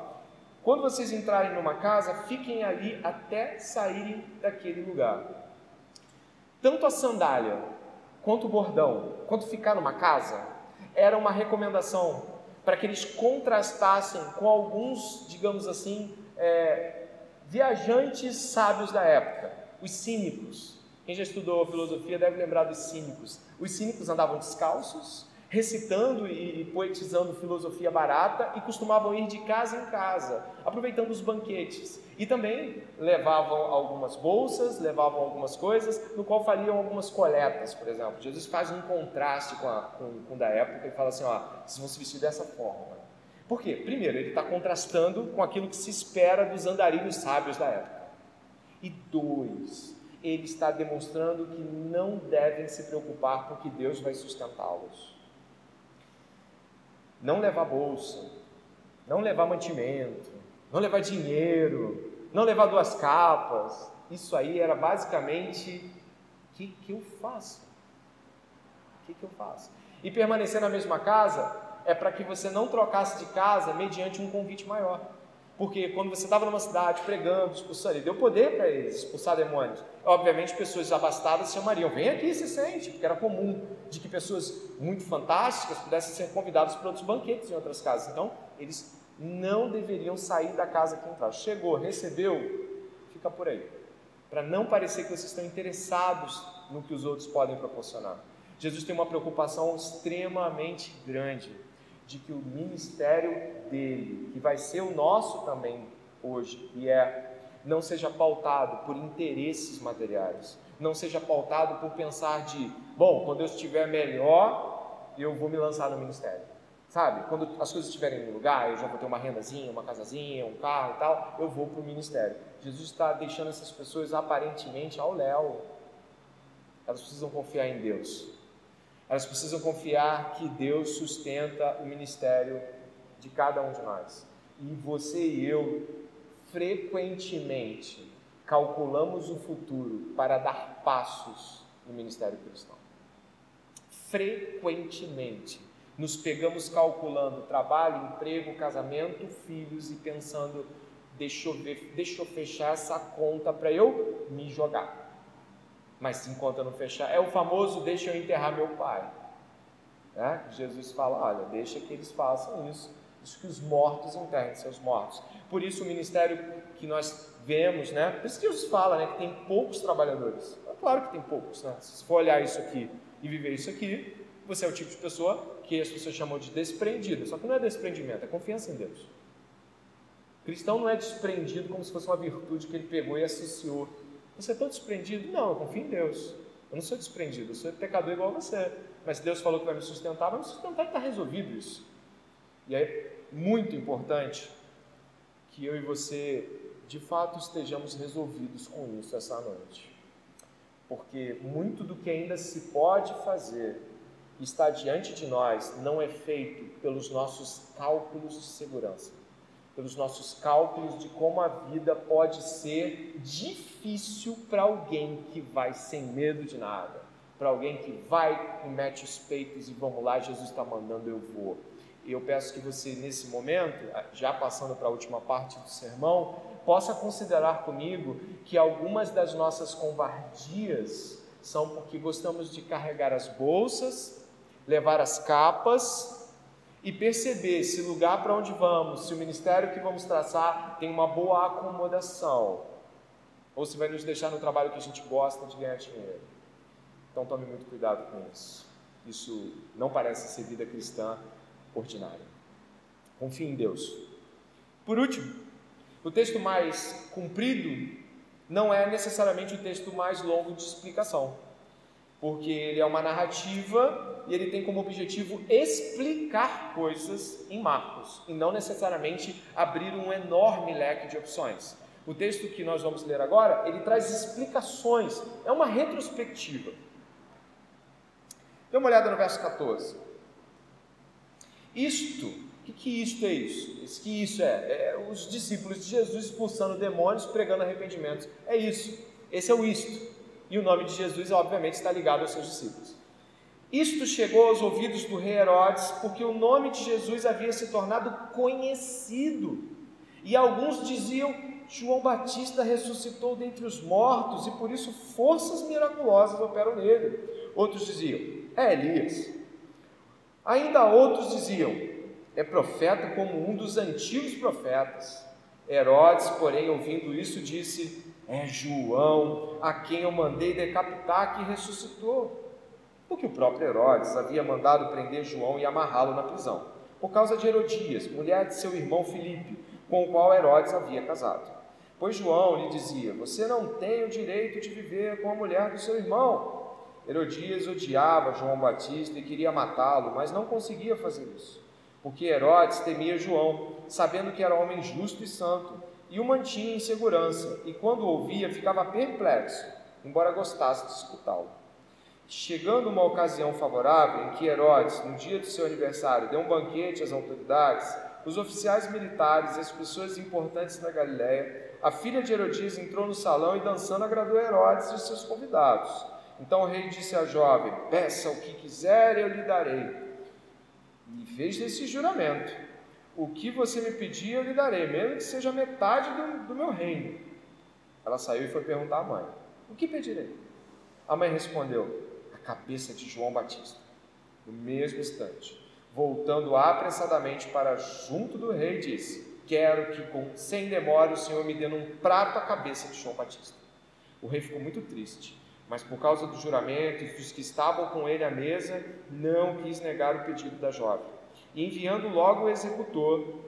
quando vocês entrarem numa casa, fiquem ali até saírem daquele lugar. Tanto a sandália quanto bordão, quanto ficar numa casa, era uma recomendação para que eles contrastassem com alguns, digamos assim, é, viajantes sábios da época, os cínicos. Quem já estudou filosofia deve lembrar dos cínicos. Os cínicos andavam descalços, recitando e poetizando filosofia barata e costumavam ir de casa em casa, aproveitando os banquetes. E também levavam algumas bolsas, levavam algumas coisas, no qual fariam algumas coletas, por exemplo. Jesus faz um contraste com, a, com, com da época e fala assim: ó, vocês vão se vestir dessa forma. Por quê? Primeiro, ele está contrastando com aquilo que se espera dos andarilhos sábios da época. E dois, ele está demonstrando que não devem se preocupar porque Deus vai sustentá-los não levar bolsa, não levar mantimento, não levar dinheiro, não levar duas capas. Isso aí era basicamente o que, que eu faço? O que, que eu faço? E permanecer na mesma casa é para que você não trocasse de casa mediante um convite maior. Porque quando você estava numa cidade pregando, expulsando, ele deu poder para eles expulsar demônios. Obviamente, pessoas abastadas chamariam: vem aqui e se sente, porque era comum de que pessoas muito fantásticas pudessem ser convidadas para outros banquetes em outras casas. Então, eles não deveriam sair da casa que entraram. Chegou, recebeu, fica por aí. Para não parecer que vocês estão interessados no que os outros podem proporcionar. Jesus tem uma preocupação extremamente grande de que o ministério dele, que vai ser o nosso também hoje, e é não seja pautado por interesses materiais, não seja pautado por pensar de, bom, quando eu estiver melhor, eu vou me lançar no ministério. Sabe? Quando as coisas estiverem no lugar, eu já vou ter uma rendazinha, uma casazinha, um carro e tal, eu vou para o ministério. Jesus está deixando essas pessoas aparentemente ao léu. Elas precisam confiar em Deus. Elas precisam confiar que Deus sustenta o ministério de cada um de nós. E você e eu, frequentemente, calculamos o futuro para dar passos no ministério cristão. Frequentemente, nos pegamos calculando trabalho, emprego, casamento, filhos e pensando: deixa eu, ver, deixa eu fechar essa conta para eu me jogar. Mas enquanto eu não fechar, é o famoso deixa eu enterrar meu pai. Né? Jesus fala: olha, deixa que eles façam isso, deixa que os mortos enterrem seus mortos. Por isso, o ministério que nós vemos, né? por isso que Jesus fala né, que tem poucos trabalhadores. É claro que tem poucos, né? se for olhar isso aqui e viver isso aqui, você é o tipo de pessoa que as pessoas chamam de desprendida. Só que não é desprendimento, é confiança em Deus. cristão não é desprendido como se fosse uma virtude que ele pegou e associou. Você é tão desprendido? Não, eu confio em Deus. Eu não sou desprendido, eu sou pecador igual você. Mas Deus falou que vai me sustentar, vai me sustentar e está resolvido isso. E é muito importante que eu e você, de fato, estejamos resolvidos com isso essa noite. Porque muito do que ainda se pode fazer está diante de nós não é feito pelos nossos cálculos de segurança, pelos nossos cálculos de como a vida pode ser difícil para alguém que vai sem medo de nada, para alguém que vai e mete os peitos e vamos lá, Jesus está mandando, eu vou. E eu peço que você, nesse momento, já passando para a última parte do sermão, possa considerar comigo que algumas das nossas covardias são porque gostamos de carregar as bolsas, levar as capas e perceber se o lugar para onde vamos, se o ministério que vamos traçar tem uma boa acomodação, ou se vai nos deixar no trabalho que a gente gosta de ganhar dinheiro. Então tome muito cuidado com isso. Isso não parece ser vida cristã ordinária. Confie em Deus. Por último, o texto mais comprido não é necessariamente o texto mais longo de explicação, porque ele é uma narrativa e ele tem como objetivo explicar coisas em Marcos e não necessariamente abrir um enorme leque de opções. O texto que nós vamos ler agora, ele traz explicações, é uma retrospectiva. Dê uma olhada no verso 14. Isto, o que, que isto é isso? Isso que isso é? é os discípulos de Jesus expulsando demônios, pregando arrependimentos. É isso. Esse é o isto. E o nome de Jesus, obviamente, está ligado aos seus discípulos. Isto chegou aos ouvidos do rei Herodes, porque o nome de Jesus havia se tornado conhecido. E alguns diziam: João Batista ressuscitou dentre os mortos e por isso forças miraculosas operam nele. Outros diziam: É Elias. Ainda outros diziam: É profeta como um dos antigos profetas. Herodes, porém, ouvindo isso, disse: É João, a quem eu mandei decapitar, que ressuscitou. Porque o próprio Herodes havia mandado prender João e amarrá-lo na prisão, por causa de Herodias, mulher de seu irmão Filipe, com o qual Herodes havia casado. Pois João lhe dizia: Você não tem o direito de viver com a mulher do seu irmão. Herodias odiava João Batista e queria matá-lo, mas não conseguia fazer isso, porque Herodes temia João, sabendo que era homem justo e santo, e o mantinha em segurança, e quando o ouvia ficava perplexo, embora gostasse de escutá-lo. Chegando uma ocasião favorável em que Herodes, no dia do seu aniversário, deu um banquete às autoridades, os oficiais militares e as pessoas importantes da Galiléia, a filha de Herodias entrou no salão e dançando agradou Herodes e seus convidados. Então o rei disse à jovem: Peça o que quiser, eu lhe darei. E fez desse juramento: O que você me pedir, eu lhe darei, mesmo que seja metade do, do meu reino. Ela saiu e foi perguntar à mãe: O que pedirei? A mãe respondeu: cabeça de João Batista. No mesmo instante, voltando apressadamente para junto do rei, disse: Quero que, com, sem demora, o Senhor me dê num prato a cabeça de João Batista. O rei ficou muito triste, mas por causa do juramento e dos que estavam com ele à mesa, não quis negar o pedido da jovem. E enviando logo o executor,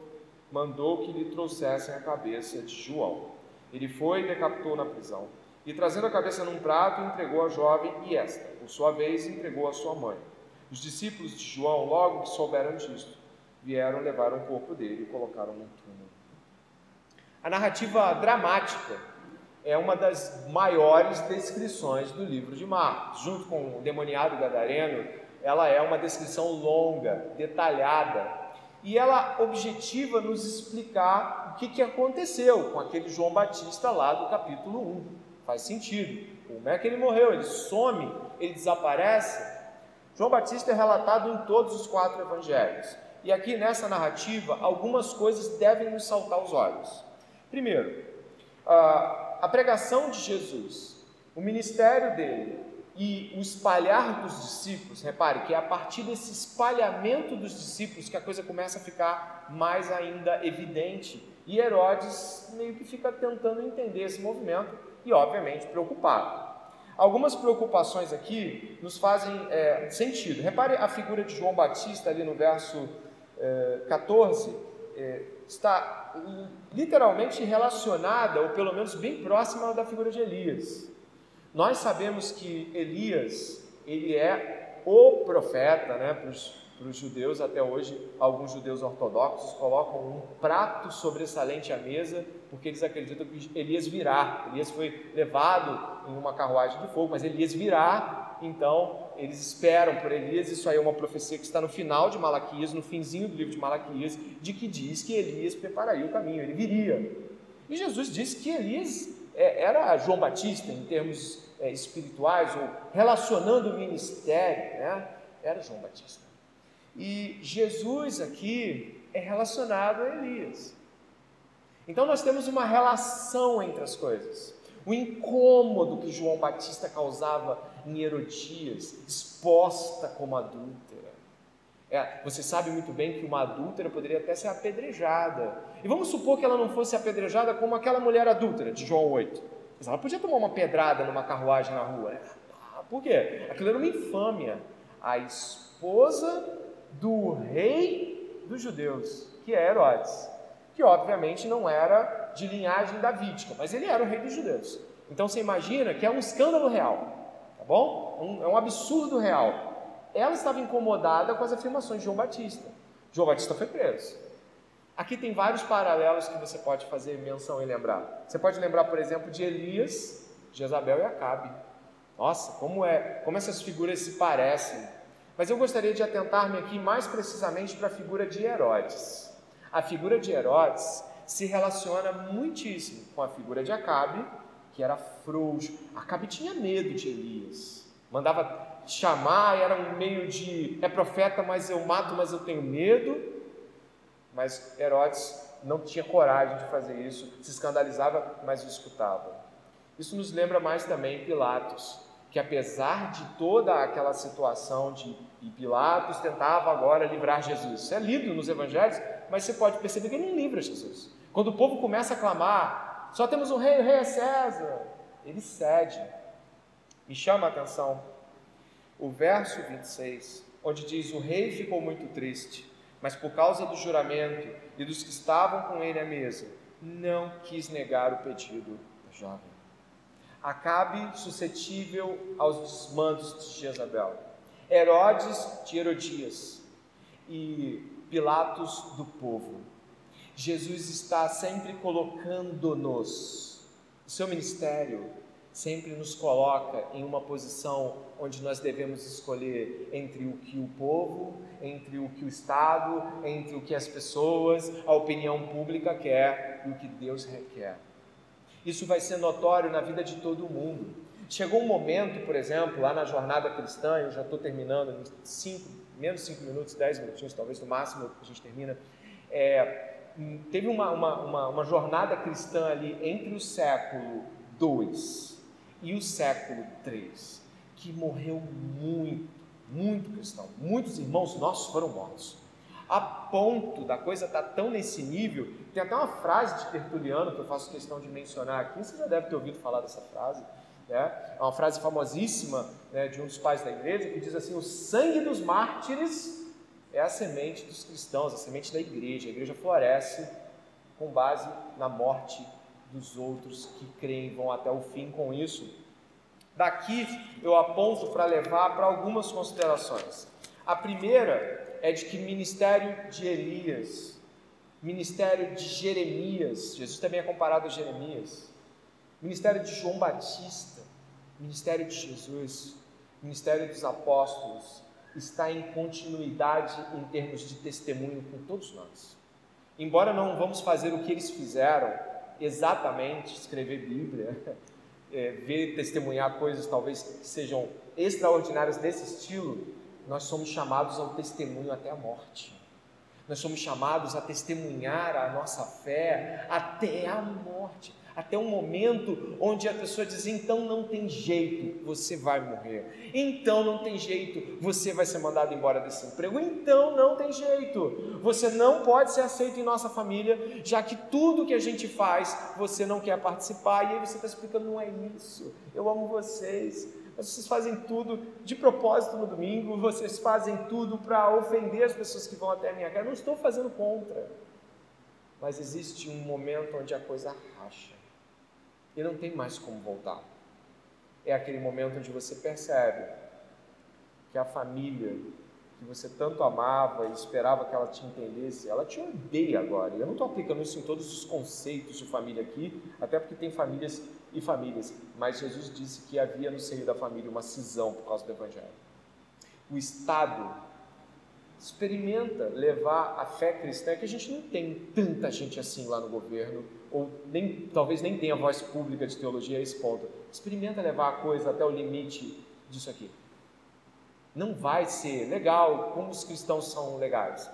mandou que lhe trouxessem a cabeça de João. Ele foi e decapitou na prisão. E trazendo a cabeça num prato, entregou à jovem e esta, por sua vez, entregou à sua mãe. Os discípulos de João, logo que souberam disto, vieram levar o corpo dele e colocaram num túmulo. A narrativa dramática é uma das maiores descrições do livro de Marcos. Junto com o demoniado gadareno, ela é uma descrição longa, detalhada, e ela objetiva nos explicar o que, que aconteceu com aquele João Batista lá do capítulo 1. Faz sentido. Como é que ele morreu? Ele some, ele desaparece. João Batista é relatado em todos os quatro evangelhos. E aqui nessa narrativa, algumas coisas devem nos saltar aos olhos. Primeiro, a pregação de Jesus, o ministério dele e o espalhar dos discípulos, repare que é a partir desse espalhamento dos discípulos que a coisa começa a ficar mais ainda evidente. E Herodes meio que fica tentando entender esse movimento e, obviamente, preocupado. Algumas preocupações aqui nos fazem é, sentido. Repare a figura de João Batista ali no verso é, 14, é, está literalmente relacionada, ou pelo menos bem próxima da figura de Elias. Nós sabemos que Elias, ele é o profeta, né, para os judeus, até hoje, alguns judeus ortodoxos colocam um prato sobressalente à mesa, porque eles acreditam que Elias virá. Elias foi levado em uma carruagem de fogo, mas Elias virá, então eles esperam por Elias. Isso aí é uma profecia que está no final de Malaquias, no finzinho do livro de Malaquias, de que diz que Elias prepararia o caminho, ele viria. E Jesus disse que Elias é, era João Batista em termos é, espirituais, ou relacionando o ministério, né? era João Batista. E Jesus aqui é relacionado a Elias. Então nós temos uma relação entre as coisas. O incômodo que João Batista causava em Herodias, exposta como adúltera. É, você sabe muito bem que uma adúltera poderia até ser apedrejada. E vamos supor que ela não fosse apedrejada como aquela mulher adúltera de João 8. Mas ela podia tomar uma pedrada numa carruagem na rua. Ah, por quê? Aquilo era uma infâmia. A esposa do rei dos judeus, que é Herodes, que obviamente não era de linhagem davídica, mas ele era o rei dos judeus. Então você imagina que é um escândalo real, tá bom? Um, é um absurdo real ela estava incomodada com as afirmações de João Batista. João Batista foi preso. Aqui tem vários paralelos que você pode fazer menção e lembrar. Você pode lembrar, por exemplo, de Elias, Jezabel e Acabe. Nossa, como é, como essas figuras se parecem. Mas eu gostaria de atentar-me aqui mais precisamente para a figura de Herodes. A figura de Herodes se relaciona muitíssimo com a figura de Acabe, que era frouxo. Acabe tinha medo de Elias. Mandava chamar, era um meio de é profeta, mas eu mato, mas eu tenho medo. Mas Herodes não tinha coragem de fazer isso, se escandalizava, mas o escutava. Isso nos lembra mais também Pilatos, que apesar de toda aquela situação de e Pilatos tentava agora livrar Jesus. Isso é lido nos evangelhos, mas você pode perceber que ele não livra Jesus. Quando o povo começa a clamar, só temos um rei, o rei é César, ele cede. Me chama a atenção o verso 26, onde diz: O rei ficou muito triste, mas por causa do juramento e dos que estavam com ele à mesa, não quis negar o pedido do jovem. Acabe suscetível aos desmandos de Jezabel, Herodes de Herodias e Pilatos do povo. Jesus está sempre colocando-nos, o seu ministério sempre nos coloca em uma posição onde nós devemos escolher entre o que o povo, entre o que o Estado, entre o que as pessoas, a opinião pública quer e o que Deus requer. Isso vai ser notório na vida de todo mundo. Chegou um momento, por exemplo, lá na jornada cristã, eu já estou terminando, cinco, menos cinco minutos, dez minutinhos, talvez no máximo a gente termina. É, teve uma, uma, uma, uma jornada cristã ali entre o século II e o século III, que morreu muito, muito cristão. Muitos irmãos nossos foram mortos. A ponto da coisa estar tá tão nesse nível, tem até uma frase de Tertuliano que eu faço questão de mencionar aqui, você já deve ter ouvido falar dessa frase, né? é uma frase famosíssima né, de um dos pais da igreja que diz assim: O sangue dos mártires é a semente dos cristãos, a semente da igreja. A igreja floresce com base na morte dos outros que creem vão até o fim com isso. Daqui eu aponto para levar para algumas considerações. A primeira é de que ministério de Elias, ministério de Jeremias, Jesus também é comparado a Jeremias, ministério de João Batista, ministério de Jesus, ministério dos apóstolos, está em continuidade em termos de testemunho com todos nós. Embora não vamos fazer o que eles fizeram, exatamente escrever Bíblia, é, ver, testemunhar coisas talvez que sejam extraordinárias desse estilo, nós somos chamados ao testemunho até a morte. Nós somos chamados a testemunhar a nossa fé até a morte, até um momento onde a pessoa diz: então não tem jeito, você vai morrer. Então não tem jeito, você vai ser mandado embora desse emprego. Então não tem jeito, você não pode ser aceito em nossa família, já que tudo que a gente faz você não quer participar. E aí você está explicando: não é isso, eu amo vocês. Vocês fazem tudo de propósito no domingo, vocês fazem tudo para ofender as pessoas que vão até a minha casa. Não estou fazendo contra mas existe um momento onde a coisa racha e não tem mais como voltar. É aquele momento onde você percebe que a família que você tanto amava e esperava que ela te entendesse, ela te odeia agora. Eu não estou aplicando isso em todos os conceitos de família aqui, até porque tem famílias e famílias, mas Jesus disse que havia no seio da família uma cisão por causa do Evangelho. O Estado experimenta levar a fé cristã, que a gente não tem tanta gente assim lá no governo, ou nem, talvez nem tenha voz pública de teologia a esse ponto. Experimenta levar a coisa até o limite disso aqui. Não vai ser legal como os cristãos são legais.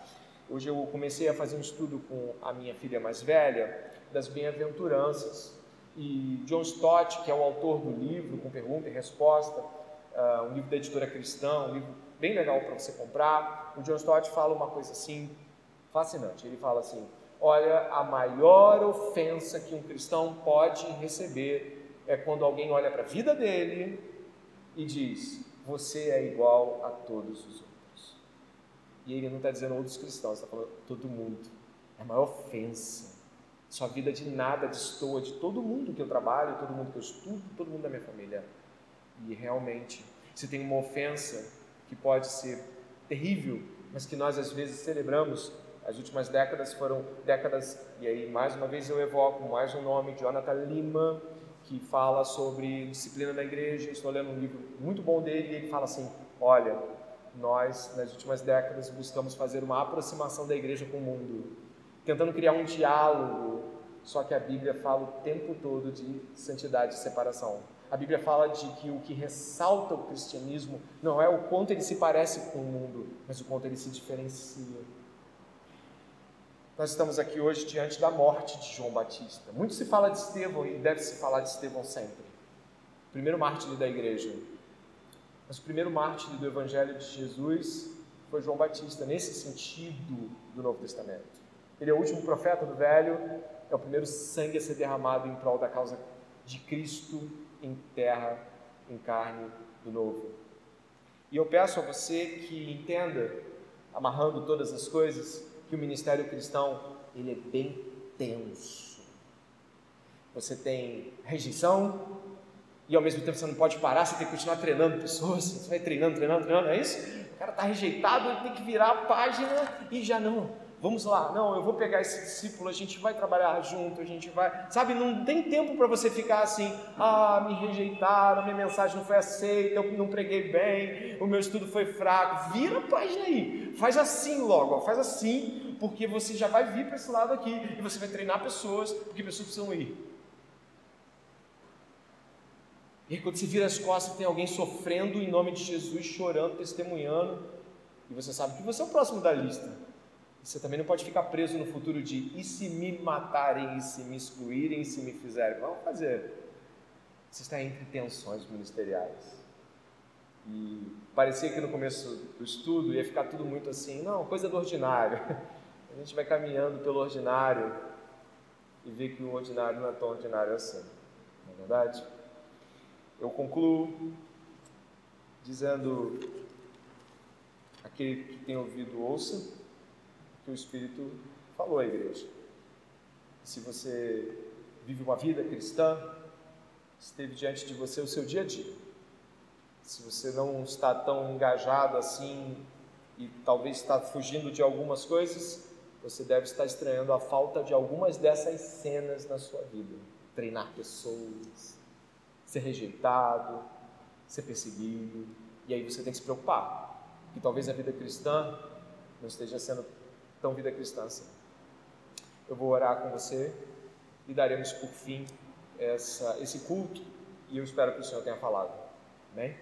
Hoje eu comecei a fazer um estudo com a minha filha mais velha das bem-aventuranças. E John Stott, que é o autor do livro, com pergunta e resposta, uh, um livro da editora cristã, um livro bem legal para você comprar. O John Stott fala uma coisa assim fascinante. Ele fala assim: olha, a maior ofensa que um cristão pode receber é quando alguém olha para a vida dele e diz: você é igual a todos os outros. E ele não está dizendo outros cristãos, está falando todo mundo. É a maior ofensa. Sua vida de nada destoa de todo mundo que eu trabalho, todo mundo que eu estudo, todo mundo da minha família. E realmente, se tem uma ofensa que pode ser terrível, mas que nós às vezes celebramos. As últimas décadas foram décadas, e aí mais uma vez eu evoco mais um nome, Jonathan Lima, que fala sobre disciplina na igreja. Estou lendo um livro muito bom dele e ele fala assim: olha, nós nas últimas décadas buscamos fazer uma aproximação da igreja com o mundo, tentando criar um diálogo. Só que a Bíblia fala o tempo todo de santidade e separação. A Bíblia fala de que o que ressalta o cristianismo não é o quanto ele se parece com o mundo, mas o quanto ele se diferencia. Nós estamos aqui hoje diante da morte de João Batista. Muito se fala de Estevão e deve se falar de Estevão sempre. O primeiro mártir da igreja. Mas o primeiro mártir do Evangelho de Jesus foi João Batista, nesse sentido do Novo Testamento. Ele é o último profeta do Velho, é o primeiro sangue a ser derramado em prol da causa de Cristo em terra, em carne do novo. E eu peço a você que entenda, amarrando todas as coisas, que o ministério cristão ele é bem tenso. Você tem rejeição e ao mesmo tempo você não pode parar, você tem que continuar treinando pessoas, você vai treinando, treinando, treinando, é isso? O cara está rejeitado, ele tem que virar a página e já não Vamos lá, não, eu vou pegar esse discípulo, a gente vai trabalhar junto, a gente vai. Sabe, não tem tempo para você ficar assim, ah, me rejeitaram, minha mensagem não foi aceita, eu não preguei bem, o meu estudo foi fraco. Vira a página aí, faz assim logo, ó, faz assim, porque você já vai vir para esse lado aqui e você vai treinar pessoas, porque pessoas precisam ir. E quando você vira as costas, tem alguém sofrendo em nome de Jesus, chorando, testemunhando, e você sabe que você é o próximo da lista. Você também não pode ficar preso no futuro de e se me matarem, e se me excluírem, e se me fizerem? Vamos fazer. Você está entre tensões ministeriais. E parecia que no começo do estudo ia ficar tudo muito assim, não, coisa do ordinário. A gente vai caminhando pelo ordinário e vê que o ordinário não é tão ordinário assim. Não é verdade? Eu concluo dizendo: aquele que tem ouvido, ouça que o Espírito falou à igreja. Se você vive uma vida cristã, esteve diante de você o seu dia a dia. Se você não está tão engajado assim e talvez está fugindo de algumas coisas, você deve estar estranhando a falta de algumas dessas cenas na sua vida. Treinar pessoas, ser rejeitado, ser perseguido. E aí você tem que se preocupar, que talvez a vida cristã não esteja sendo tão vida cristã assim. Eu vou orar com você e daremos por fim essa, esse culto e eu espero que o Senhor tenha falado. Amém?